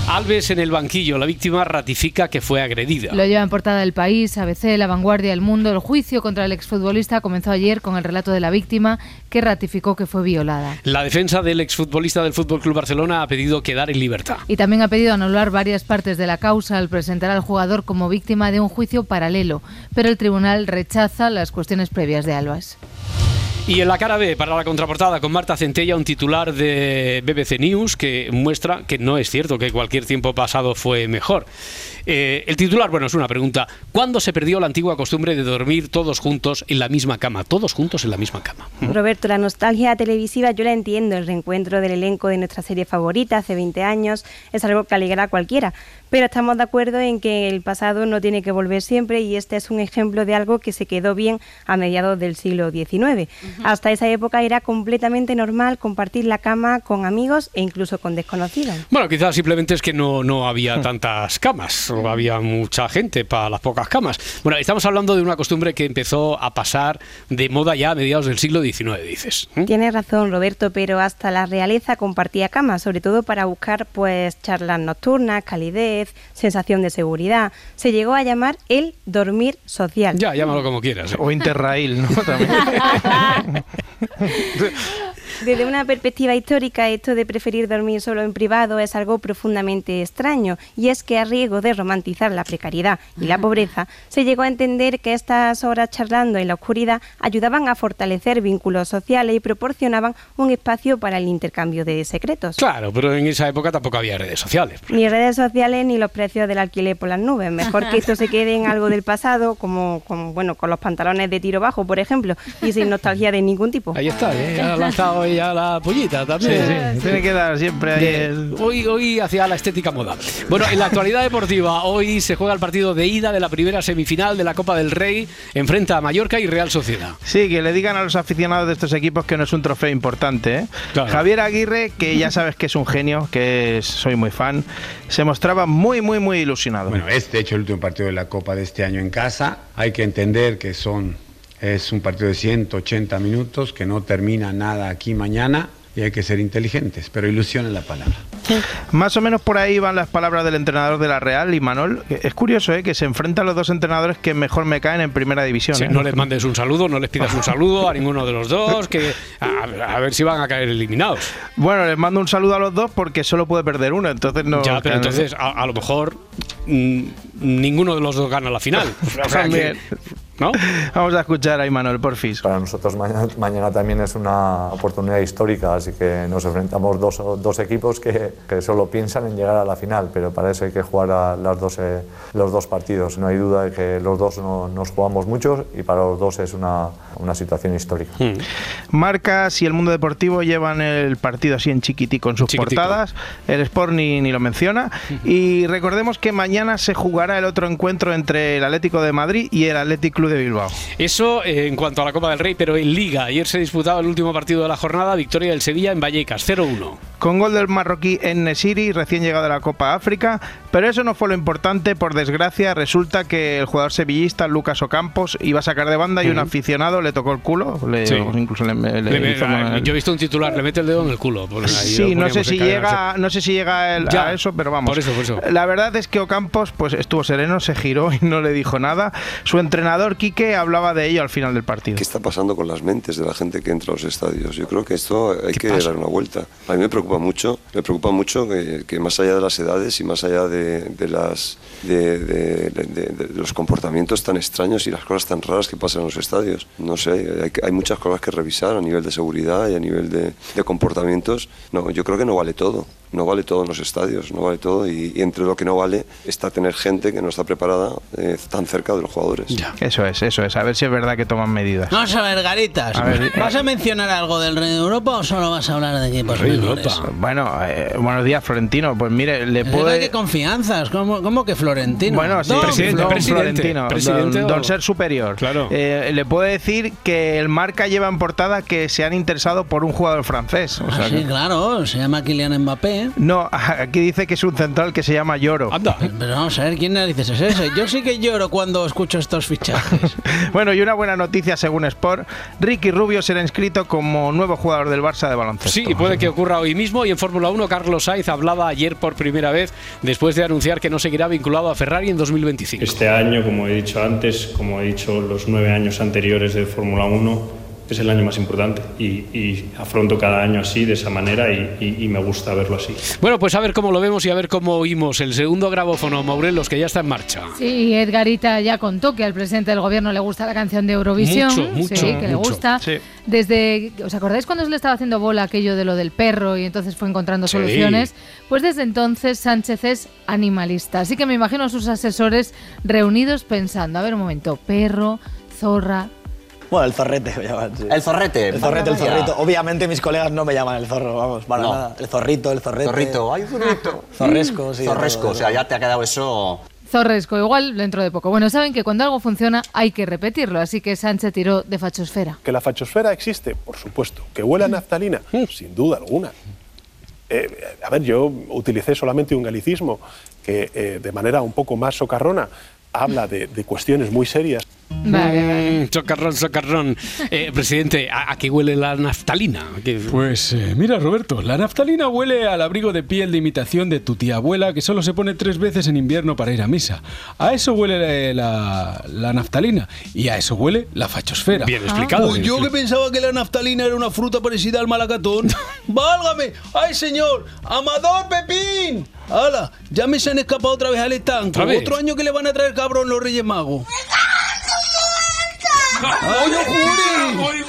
Alves en el banquillo, la víctima ratifica que fue agredida. Lo lleva en portada El País, ABC, La Vanguardia, El Mundo. El juicio contra el exfutbolista comenzó ayer con el relato de la víctima que ratificó que fue violada. La defensa del exfutbolista del Fútbol Club Barcelona ha pedido quedar en libertad. Y también ha pedido anular varias partes de la causa al presentar al jugador como víctima de un juicio paralelo, pero el tribunal rechaza las cuestiones previas de Albas. Y en la cara B, para la contraportada, con Marta Centella, un titular de BBC News que muestra que no es cierto que cualquier tiempo pasado fue mejor. Eh, el titular, bueno, es una pregunta. ¿Cuándo se perdió la antigua costumbre de dormir todos juntos en la misma cama? Todos juntos en la misma cama. Roberto, la nostalgia televisiva yo la entiendo. El reencuentro del elenco de nuestra serie favorita hace 20 años es algo que alegra a cualquiera. Pero estamos de acuerdo en que el pasado no tiene que volver siempre y este es un ejemplo de algo que se quedó bien a mediados del siglo XIX. Hasta esa época era completamente normal compartir la cama con amigos e incluso con desconocidos. Bueno, quizás simplemente es que no, no había tantas camas, o había mucha gente para las pocas camas. Bueno, estamos hablando de una costumbre que empezó a pasar de moda ya a mediados del siglo XIX, dices. ¿eh? Tienes razón, Roberto, pero hasta la realeza compartía cama, sobre todo para buscar pues charlas nocturnas, calidez, sensación de seguridad. Se llegó a llamar el dormir social. Ya, llámalo como quieras. ¿eh? O Interrail, ¿no? También. Desde una perspectiva histórica, esto de preferir dormir solo en privado es algo profundamente extraño, y es que a riesgo de romantizar la precariedad y la pobreza, se llegó a entender que estas horas charlando en la oscuridad ayudaban a fortalecer vínculos sociales y proporcionaban un espacio para el intercambio de secretos. Claro, pero en esa época tampoco había redes sociales. Ni redes sociales ni los precios del alquiler por las nubes. Mejor que esto se quede en algo del pasado, como, como, bueno, con los pantalones de tiro bajo, por ejemplo, y sin nostalgia de ningún tipo. Ahí está, ¿eh? ha lanzado ella la pollita también. Sí, sí, tiene que dar siempre ahí el- Hoy, hoy hacia la estética moda. Bueno, en la actualidad deportiva, hoy se juega el partido de ida de la primera semifinal de la Copa del Rey. Enfrenta a Mallorca y Real Sociedad. Sí, que le digan a los aficionados de estos equipos que no es un trofeo importante. ¿eh? Claro. Javier Aguirre, que ya sabes que es un genio, que es- soy muy fan, se mostraba muy, muy, muy ilusionado. Bueno, este hecho el último partido de la Copa de este año en casa. Hay que entender que son es un partido de 180 minutos que no termina nada aquí mañana y hay que ser inteligentes, pero ilusión es la palabra. Más o menos por ahí van las palabras del entrenador de la Real y Manol. Es curioso, ¿eh? Que se enfrentan los dos entrenadores que mejor me caen en primera división. Sí, ¿eh? no les mandes un saludo, no les pidas un saludo a ninguno de los dos, que a, a ver si van a caer eliminados. Bueno, les mando un saludo a los dos porque solo puede perder uno, entonces no. ya, pero entonces a, a lo mejor mm, ninguno de los dos gana la final. O sea que-. ¿No? Vamos a escuchar a Imanol, porfis. Para nosotros mañana, mañana también es una oportunidad histórica, así que nos enfrentamos dos, dos equipos que, que solo piensan en llegar a la final, pero para eso hay que jugar a las dos, eh, los dos partidos. No hay duda de que los dos no- nos jugamos mucho y para los dos es una, una situación histórica. Hmm. Marcas y el mundo deportivo llevan el partido así en chiquitico en sus Chiquitico. portadas. El Sport ni, ni lo menciona. Y recordemos que mañana se jugará el otro encuentro entre el Atlético de Madrid y el Athletic De Bilbao. Eso eh, en cuanto a la Copa del Rey, pero en Liga. Ayer se disputaba el último partido de la jornada, victoria del Sevilla en Vallecas, 0-1. Con gol del marroquí en Nesiri, recién llegado de la Copa África. Pero eso no fue lo importante. Por desgracia, resulta que el jugador sevillista Lucas Ocampos iba a sacar de banda y un aficionado le tocó el culo. Le, Sí. Incluso le, le Le- hizo el- yo he visto un titular, le mete el dedo en el culo. Ahí Sí, no sé si llega, no sé si llega el- Ya, a eso, pero vamos. por eso, por eso. La verdad es que Ocampos pues estuvo sereno, se giró y no le dijo nada. Su entrenador Quique hablaba de ello al final del partido. ¿Qué está pasando con las mentes de la gente que entra a los estadios? Yo creo que esto hay que dar una vuelta. A mí me preocupa mucho, me preocupa mucho que, más allá de las edades y más allá de, las, de, los comportamientos tan extraños y las cosas tan raras que pasan en los estadios, no sé, hay, hay muchas cosas que revisar a nivel de seguridad y a nivel de comportamientos. No, yo creo que no vale todo, no vale todo en los estadios, no vale todo y, y entre lo que no vale está tener gente que no está preparada eh, tan cerca de los jugadores. Eso es, eso es. A ver si es verdad que toman medidas. Vamos a ver, Garitas. A ver, ¿Vas a mencionar algo del Rey de Europa o solo vas a hablar de equipos menores? Bueno, eh, buenos días, Florentino. Pues mire, le Puede... puede. ¿Qué confianzas? ¿Cómo, cómo que Florentino? Bueno, sí, Don presidente, Florentino, presidente don, o- don ser superior. Claro. Eh, le puedo decir que el marca lleva en portada que se han interesado por un jugador francés. O Ah, sea sí, que- claro, se llama Kylian Mbappé. No, aquí dice que es un central que se llama Lloro. Anda. Pero vamos a ver, ¿quién narices es ese? Yo sí que lloro cuando escucho estos fichajes. Bueno, y una buena noticia según Sport, Ricky Rubio será inscrito como nuevo jugador del Barça de baloncesto. Sí, y puede que ocurra hoy mismo. Y en Fórmula 1, Carlos Sainz hablaba ayer por primera vez después de anunciar que no seguirá vinculado a Ferrari en 2025. Este año, como he dicho antes, como he dicho los nueve años anteriores de Fórmula 1, es el año más importante y, y afronto cada año así, de esa manera y, y- y me gusta verlo así. Bueno, pues a ver cómo lo vemos y a ver cómo oímos el segundo grabófono, Maurelos, que ya está en marcha. Sí, Edgarita ya contó que al presidente del gobierno le gusta la canción de Eurovisión. Mucho, mucho, sí, que le gusta. Sí. Desde, ¿os acordáis cuando se le estaba haciendo bola aquello de lo del perro y entonces fue encontrando Sí. soluciones? Pues desde entonces Sánchez es animalista. Así que me imagino a sus asesores reunidos pensando, a ver un momento, perro, zorra, Bueno, el zorrete me llaman. sí. El zorrete. El zorrete, el zorrito. Obviamente mis colegas no me llaman el zorro, vamos, para No. nada. El zorrito, el zorrete. Zorrito, ay, zorrito. Zorresco, sí. Zorresco, todo, o sea, ya te ha quedado eso. zorresco, igual dentro de poco. Bueno, saben que cuando algo funciona hay que repetirlo, así que Sánchez tiró de fachosfera. Que la fachosfera existe, por supuesto. Que huele a naftalina, sin duda alguna. Eh, a ver, yo utilicé solamente un galicismo que eh, de manera un poco más socarrona habla de, de cuestiones muy serias. Mm, socarrón, socarrón. Eh, presidente, ¿a, a qué huele la naftalina? ¿Qué- Pues eh, mira, Roberto, la naftalina huele al abrigo de piel de imitación de tu tía abuela que solo se pone tres veces en invierno para ir a misa. A eso huele eh, la, la naftalina y a eso huele la fachosfera. Bien explicado. Pues yo que pensaba que la naftalina era una fruta parecida al malacatón. ¡Válgame! ¡Ay, señor! ¡Amador Pepín! ¡Hala! Ya me se han escapado otra vez al estanco. Otro año que le van a traer cabrón los Reyes Magos. ¡Ay, no jure!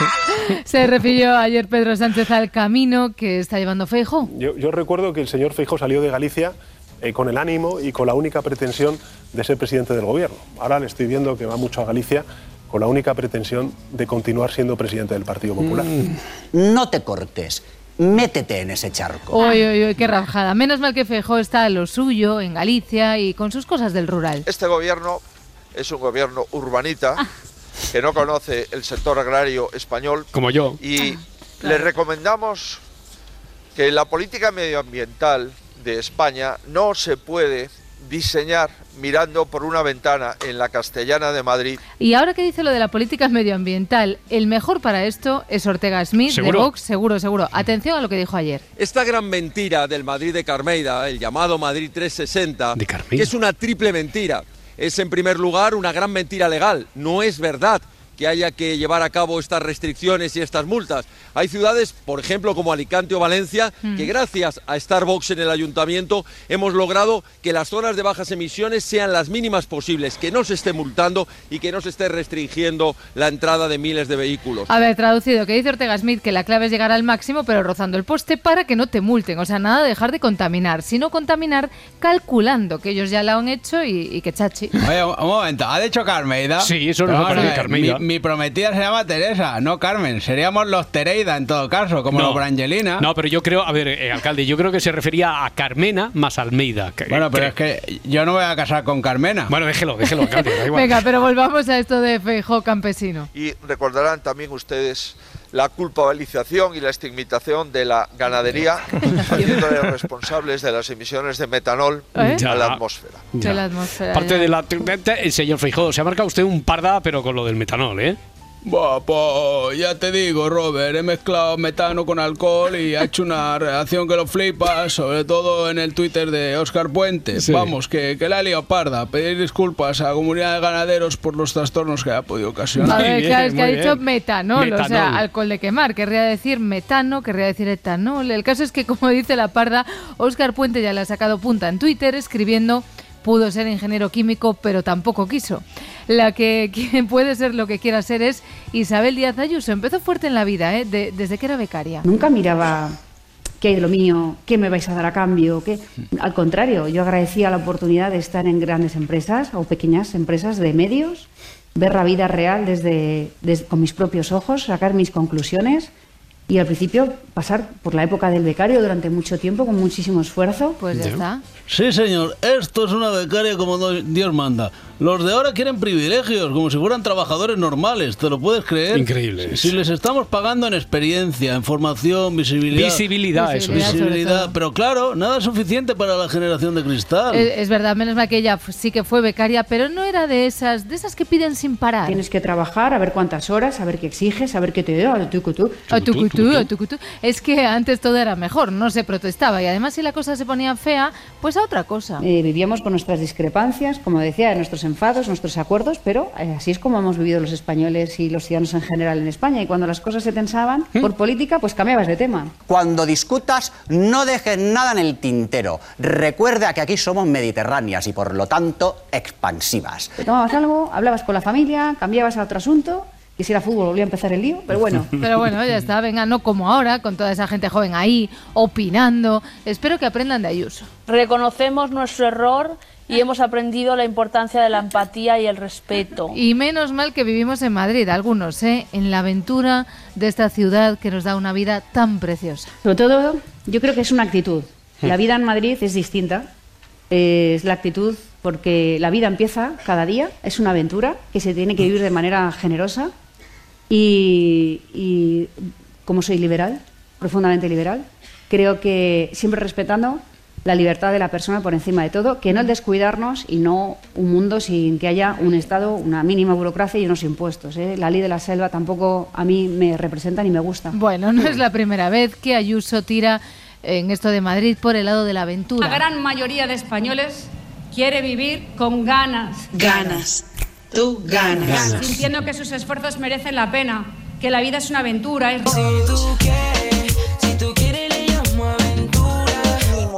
Se refirió ayer Pedro Sánchez al camino que está llevando Feijo. Yo, yo recuerdo que el señor Feijóo salió de Galicia eh, con el ánimo y con la única pretensión de ser presidente del gobierno. Ahora le estoy viendo que va mucho a Galicia con la única pretensión de continuar siendo presidente del Partido Popular. No te cortes. Métete en ese charco. Uy, uy, uy, qué rajada. Menos mal que Feijo está en lo suyo, en Galicia y con sus cosas del rural. Este gobierno es un gobierno urbanita que no conoce el sector agrario español Como yo. y le recomendamos que la política medioambiental de España no se puede diseñar mirando por una ventana en la Castellana de Madrid. Y ahora que dice lo de la política medioambiental, el mejor para esto es Ortega Smith ¿Seguro? de Vox, seguro, seguro. Atención a lo que dijo ayer. Esta gran mentira del Madrid de Carmeida, el llamado Madrid 360, que es una triple mentira. Es en primer lugar una gran mentira legal. No es verdad que haya que llevar a cabo estas restricciones y estas multas. Hay ciudades, por ejemplo, como Alicante o Valencia, que gracias a Starbucks en el ayuntamiento hemos logrado que las zonas de bajas emisiones sean las mínimas posibles, que no se esté multando y que no se esté restringiendo la entrada de miles de vehículos. A ver, traducido, que dice Ortega Smith que la clave es llegar al máximo, pero rozando el poste para que no te multen. O sea, nada de dejar de contaminar, sino contaminar calculando que ellos ya lo han hecho y, y que chachi. Oye, un un momento, ¿ha dicho Carmeida? Sí, eso a parecido ver, Carmeida. Mi, mi prometida se llama Teresa, no Carmen. Seríamos los Tereida en todo caso, como los Brangelina. No, pero yo creo, a ver, eh, alcalde, yo creo que se refería a Carmena más Almeida. que- Bueno, pero que- es que yo no voy a casar con Carmena. Bueno, déjelo, déjelo, alcalde, da igual. Venga, pero volvamos a esto de Feijó campesino. Y recordarán también ustedes la culpabilización y la estigmatización de la ganadería, haciéndole responsables de las emisiones de metanol ¿Eh? a la atmósfera. De la atmósfera. Aparte ya. de la... El señor Feijóo, se ha marcado usted un parda, pero con lo del metanol, ¿eh? Pues ya te digo, Robert, he mezclado metano con alcohol y ha hecho una reacción que lo flipas, sobre todo en el Twitter de Oscar Puente. Sí. Vamos, que, que la liado parda. Pedir disculpas a la comunidad de ganaderos por los trastornos que ha podido ocasionar. A ver, claro, es que ha dicho bien. metanol, o sea, Metanol. alcohol de quemar. Querría decir metano, querría decir etanol. El caso es que, como dice la parda, Óscar Puente ya le ha sacado punta en Twitter escribiendo pudo ser ingeniero químico, pero tampoco quiso. La que puede ser lo que quiera ser es Isabel Díaz Ayuso. Empezó fuerte en la vida, ¿eh? De- desde que era becaria. Nunca miraba qué hay de lo mío, qué me vais a dar a cambio. Qué... Al contrario, yo agradecía la oportunidad de estar en grandes empresas o pequeñas empresas de medios, ver la vida real desde- con mis propios ojos, sacar mis conclusiones y al principio pasar por la época del becario durante mucho tiempo con muchísimo esfuerzo. Pues ya está. Sí, señor, esto es una becaria como Dios manda. Los de ahora quieren privilegios, como si fueran trabajadores normales, ¿te lo puedes creer? Increíble. Si les estamos pagando en experiencia, en formación, visibilidad. Visibilidad, eso es. Visibilidad, Visibilidad, pero claro, nada es suficiente para la generación de cristal. Es, es verdad, menos mal que ella sí que fue becaria, pero no era de esas, de esas que piden sin parar. Tienes que trabajar, a ver cuántas horas, a ver qué exiges, a ver qué te da, a tucutú. A tucutú, a tucutú. Es que antes todo era mejor, no se protestaba. Y además, si la cosa se ponía fea, pues a otra cosa. Eh, vivíamos con nuestras discrepancias, como decía, nuestros enfados, nuestros acuerdos, pero eh, así es como hemos vivido los españoles y los ciudadanos en general en España. Y cuando las cosas se tensaban por política, pues cambiabas de tema. Cuando discutas, no dejes nada en el tintero. Recuerda que aquí somos mediterráneas y por lo tanto expansivas. Te tomabas algo, hablabas con la familia, cambiabas a otro asunto, y si era fútbol volvía a empezar el lío, pero bueno. Pero bueno, ya está, venga, no como ahora, con toda esa gente joven ahí, opinando. Espero que aprendan de Ayuso. Reconocemos nuestro error y hemos aprendido la importancia de la empatía y el respeto. Y menos mal que vivimos en Madrid, algunos, ¿eh? En la aventura de esta ciudad que nos da una vida tan preciosa. Sobre todo, yo creo que es una actitud. La vida en Madrid es distinta. Eh, Es la actitud porque la vida empieza cada día, es una aventura que se tiene que vivir de manera generosa. Y, y como soy liberal, profundamente liberal, creo que siempre respetando la libertad de la persona por encima de todo, que no el descuidarnos y no un mundo sin que haya un Estado, una mínima burocracia y unos impuestos. ¿eh? La ley de la selva tampoco a mí me representa ni me gusta. Bueno, no es la primera vez que Ayuso tira en esto de Madrid por el lado de la La aventura. gran mayoría de españoles quiere vivir con ganas. Ganas. Tú ganas. Sintiendo que sus esfuerzos merecen la pena, que la vida es una aventura. Es... Si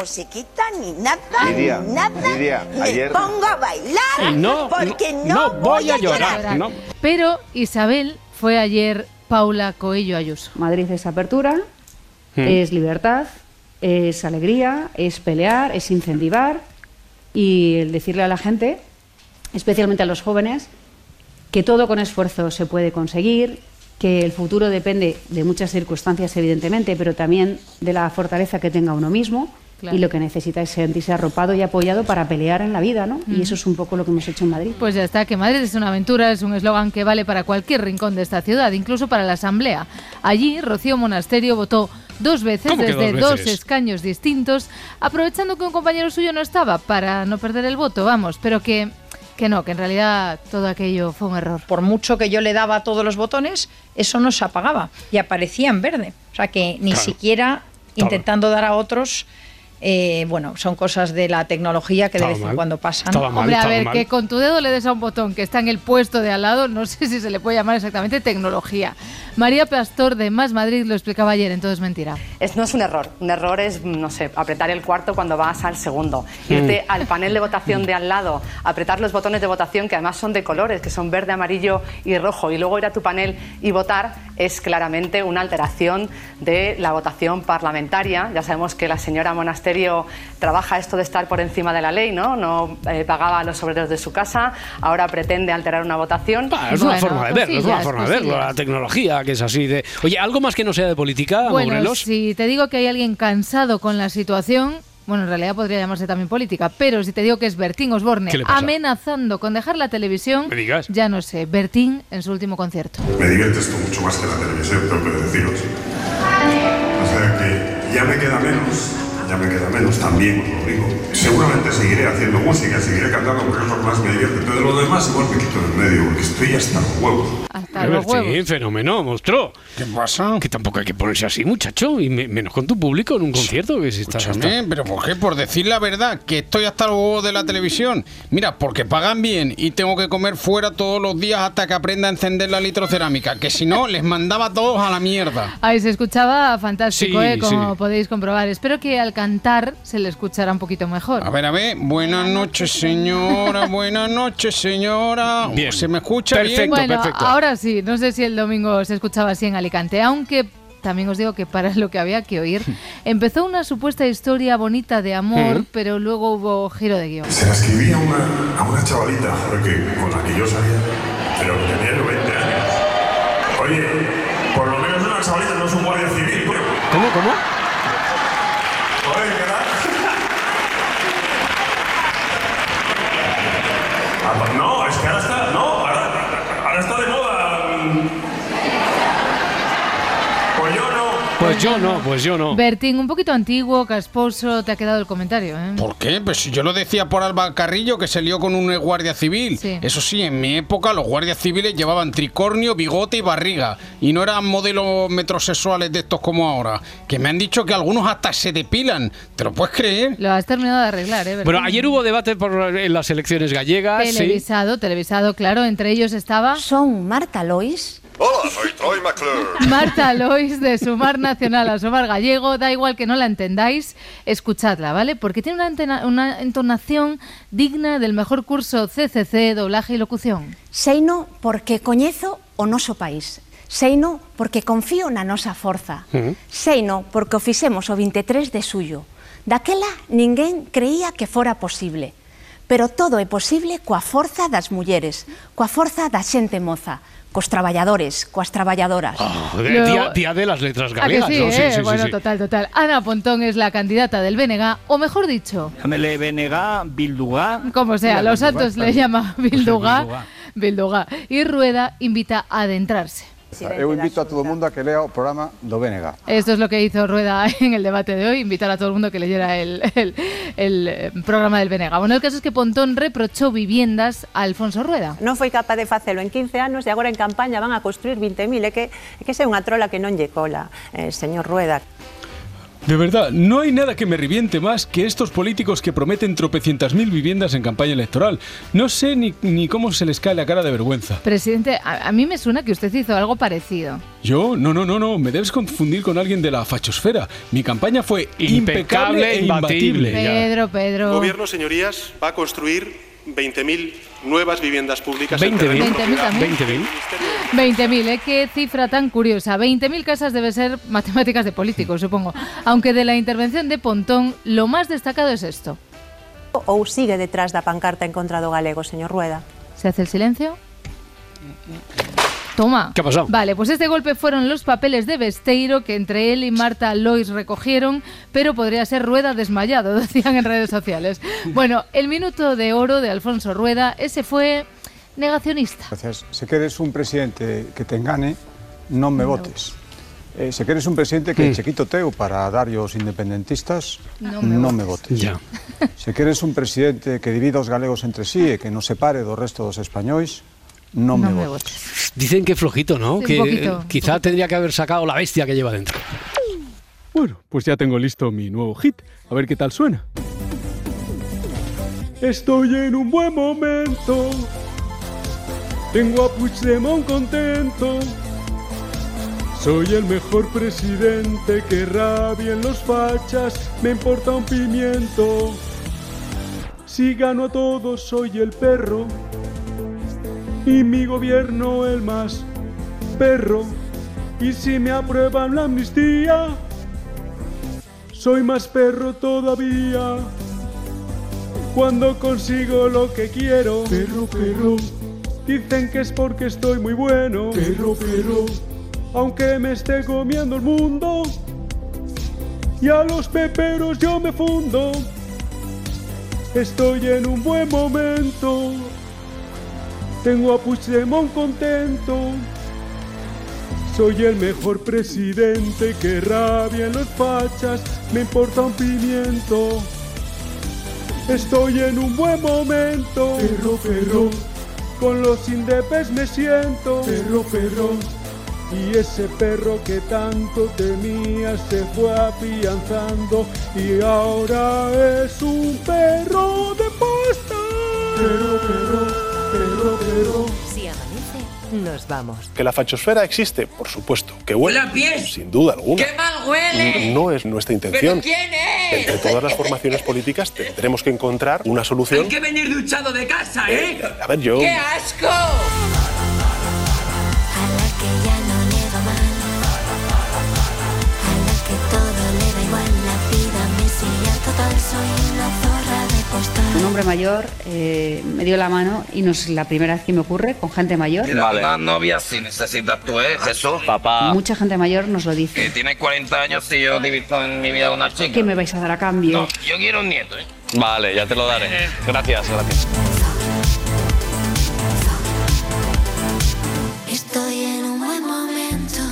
musiquita, ni nada, Lidia, ni nada. Lidia, Me ayer- pongo a bailar No, porque no, no, no voy a llorar, llorar. no. Pero Isabel fue ayer Paula Coello Ayuso. Madrid es apertura, Mm. es libertad, es alegría, es pelear, es incentivar y el decirle a la gente, especialmente a los jóvenes, que todo con esfuerzo se puede conseguir, que el futuro depende de muchas circunstancias, evidentemente, pero también de la fortaleza que tenga uno mismo. Claro. Y lo que necesita es sentirse arropado y apoyado para pelear en la vida, ¿no? Y eso es un poco lo que hemos hecho en Madrid. Pues ya está, que Madrid es una aventura, es un eslogan que vale para cualquier rincón de esta ciudad, incluso para la Asamblea. Allí, Rocío Monasterio votó dos veces ¿Cómo que desde dos escaños distintos, aprovechando que un compañero suyo no estaba para no perder el voto, vamos, pero que, que no, que en realidad todo aquello fue un error. Por mucho que yo le daba a todos los botones, eso no se apagaba y aparecía en verde. O sea que ni Claro. siquiera intentando dar a otros, eh, bueno, son cosas de la tecnología que de vez en cuando pasan. Hombre, a ver, que con tu dedo le des a un botón que está en el puesto de al lado, no sé si se le puede llamar exactamente tecnología. María Pastor de Más Madrid lo explicaba ayer, entonces mentira. Es, no es un error. Un error es, no sé, apretar el cuarto cuando vas al segundo. Irte Mm. al panel de votación de al lado, apretar los botones de votación que además son de colores, que son verde, amarillo y rojo, y luego ir a tu panel y votar es claramente una alteración de la votación parlamentaria. Ya sabemos que la señora Monasterio trabaja esto de estar por encima de la ley, ¿no? No eh, pagaba a los obreros de su casa, ahora pretende alterar una votación. Ah, es una forma de verlo, es una forma de verlo, la tecnología que es así de... Oye, ¿algo más que no sea de política, Bueno, Morelos? si te digo que hay alguien cansado con la situación, bueno, en realidad podría llamarse también política, pero si te digo que es Bertín Osborne amenazando con dejar la televisión, Me digas. ya no sé, Bertín en su último concierto. Me divierte esto mucho más que la televisión, tengo que deciros. O sea que ya me queda menos, ya me queda menos, también os lo digo. Seguramente seguiré haciendo música, seguiré cantando porque es lo que más me divierte, pero de lo demás igual me quito del medio porque estoy hasta los huevos. Hasta los Sí, fenómeno, monstruo. ¿Qué pasa? Que tampoco hay que ponerse así, muchacho, y me- menos con tu público en un concierto, que si estás hasta... Pero ¿por qué? Por decir la verdad, que estoy hasta los huevos de la televisión. Mira, porque pagan bien y tengo que comer fuera todos los días hasta que aprenda a encender la litrocerámica, que si no, les mandaba a todos a la mierda. Ahí se escuchaba fantástico, Sí, ¿eh? como sí. podéis comprobar. Espero que al cantar se le escuchará un poquito mejor. A ver, a ver, buenas noches, señora, buenas noches, señora. Bien. ¿Se me escucha bien? bueno, ahora sí, no sé si el domingo se escuchaba así en Alicante, aunque también os digo que para lo que había que oír, empezó una supuesta historia bonita de amor, Mm. pero luego hubo giro de guion. Se la escribí a una, a una chavalita con la que yo salía, pero que tenía yo 20 años. Oye, por lo menos una chavalita no es un guardia civil. ¿Cómo, cómo? Joder, ¿verdad? Ah, No, es que ahora está, no, ahora, ahora está de moda. mm. Pues yo no. Pues yo no, pues yo no. Bertín, un poquito antiguo, casposo, te ha quedado el comentario, ¿eh? ¿Por qué? Pues si yo lo decía por Alba Carrillo que se lió con un guardia civil. Eso sí, en mi época los guardias civiles llevaban tricornio, bigote y barriga. Y no eran modelos metrosexuales de estos como ahora. Que me han dicho que algunos hasta se depilan. ¿Te lo puedes creer? Lo has terminado de arreglar, ¿eh? Bertín? Bueno, ayer hubo debate por, en las elecciones gallegas. sí. Televisado, televisado, claro, entre ellos estaba... Son Marta Lois. Hola, soy Troy McClure. Marta Lois de Sumar Nacional a Sumar Gallego, da igual que no la entendáis, escuchadla, ¿vale? Porque tiene una, entena, una entonación digna del mejor curso CCC, doblaje y locución. Seino porque coñezo o noso país. Seino porque confío na nosa forza. Seino porque o fixemos o 23 de suyo. Daquela ninguén creía que fora posible. Pero todo é posible coa forza das mulleres, coa forza da xente moza, cos traballadores, coas traballadoras. Día, día- día de las letras ¿A que galegas, sí, ¿no? eh? bueno, total, total. Ana Pontón es la candidata del BNG, o mejor dicho, Llámele BNG, Bilduga. como sea, Los Santos le llama Bilduga, Bilduga. Bilduga, y Rueda invita a adentrarse. Eu invito a todo o mundo a que lea o programa do BNG. Esto es lo que hizo Rueda en el debate de hoy, invitar a todo el mundo que leyera el, el, el eh, programa del Bénega. Bueno, el caso es que Pontón reprochou viviendas a Alfonso Rueda. Non foi capaz de facelo en 15 anos e agora en campaña van a construir 20.000, É que, é que é unha trola que non lle cola, eh, señor Rueda. De verdad, no hay nada que me reviente más que estos políticos que prometen tropecientas mil viviendas en campaña electoral. No sé ni, ni cómo se les cae la cara de vergüenza. Presidente, a, a mí me suena que usted hizo algo parecido. Yo, no, no, no, no, me debes confundir con alguien de la fachosfera. Mi campaña fue impecable, e imbatible. Pedro, Pedro. Gobierno, señorías, va a construir 20.000 nuevas viviendas públicas. 20.000. 20.000. 20.000, ¿eh? qué cifra tan curiosa. 20.000 casas debe ser matemáticas de políticos, supongo. Aunque de la intervención de Pontón, lo más destacado es esto. ¿O sigue detrás da pancarta en contra do galego, señor Rueda? ¿Se hace el silencio? Toma. ¿Qué ha pasado? Vale, pues este golpe fueron los papeles de Besteiro que entre él y Marta Lois recogieron, pero podría ser Rueda desmayado, decían en redes sociales. Bueno, el minuto de oro de Alfonso Rueda, ese fue negacionista. Gracias. Se queres un presidente que te engane, non me votes. Eh, se queres un presidente que che quito teu para darlle aos independentistas, Non non me me, votes. votes. Ya. Se queres un presidente que divida os galegos entre sí e que non separe do resto dos españois, Non me me votes. Dicen que flojito, ¿no? Sí, un que eh, quizá tendría que haber sacado la bestia que lleva dentro. Bueno, pues ya tengo listo mi nuevo hit. A ver qué tal suena. Estoy en un buen momento. Tengo a Puigdemont contento. Soy el mejor presidente que rabien los fachas. Me importa un pimiento. Si gano a todos, soy el perro. Y mi gobierno el más perro. Y si me aprueban la amnistía, soy más perro todavía. Cuando consigo lo que quiero, perro, perro. Dicen que es porque estoy muy bueno, perro, perro. Aunque me esté comiendo el mundo, y a los peperos yo me fundo. Estoy en un buen momento. Tengo a Puigdemont contento. Soy el mejor presidente que rabien los fachas, me importa un pimiento. Estoy en un buen momento, perro, perro. Con los indepes me siento, perro, perro. Y ese perro que tanto temía se fue afianzando y ahora es un perro de pasta. Perro, perro, Si amanece, nos vamos. Que la fachosfera existe, por supuesto. Que huele, ¡Huele a pies! sin duda alguna. ¡Qué mal huele! No es nuestra intención. ¿Pero quién es? Entre todas las formaciones políticas tendremos que encontrar una solución. Hay que venir duchado de casa, ¿eh? A ver, yo. ¡Qué asco! Un hombre mayor eh, me dio la mano y no es la primera vez que me ocurre con gente mayor. Una novia si necesitas tú, ¿eh, Jesús? Papá. Mucha gente mayor nos lo dice. Que tiene 40 años y yo he visto en mi vida una chica. ¿Qué me vais a dar a cambio? No, yo quiero un nieto, ¿eh? Vale, ya te lo daré. Gracias, gracias. Estoy en un buen momento.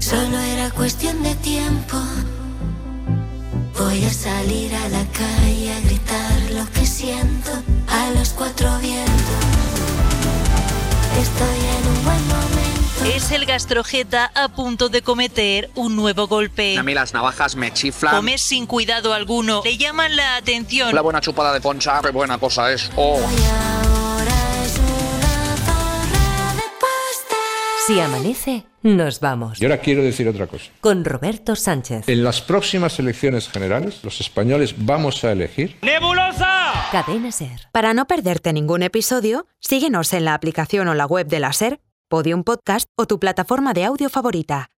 Solo era cuestión de tiempo. Voy a salir a la calle a gritar lo que siento a los cuatro vientos. Estoy en un buen momento. Es el gastrojeta a punto de cometer un nuevo golpe. A mí las navajas me chiflan. Come sin cuidado alguno. Le llaman la atención. La buena chupada de poncha, qué buena cosa es. Oh. Si amanece, nos vamos. Y ahora quiero decir otra cosa. Con Roberto Sánchez. En las próximas elecciones generales, los españoles vamos a elegir ¡Nebulosa! Cadena Ser. Para no perderte ningún episodio, síguenos en la aplicación o la web de la SER, Podium Podcast o tu plataforma de audio favorita.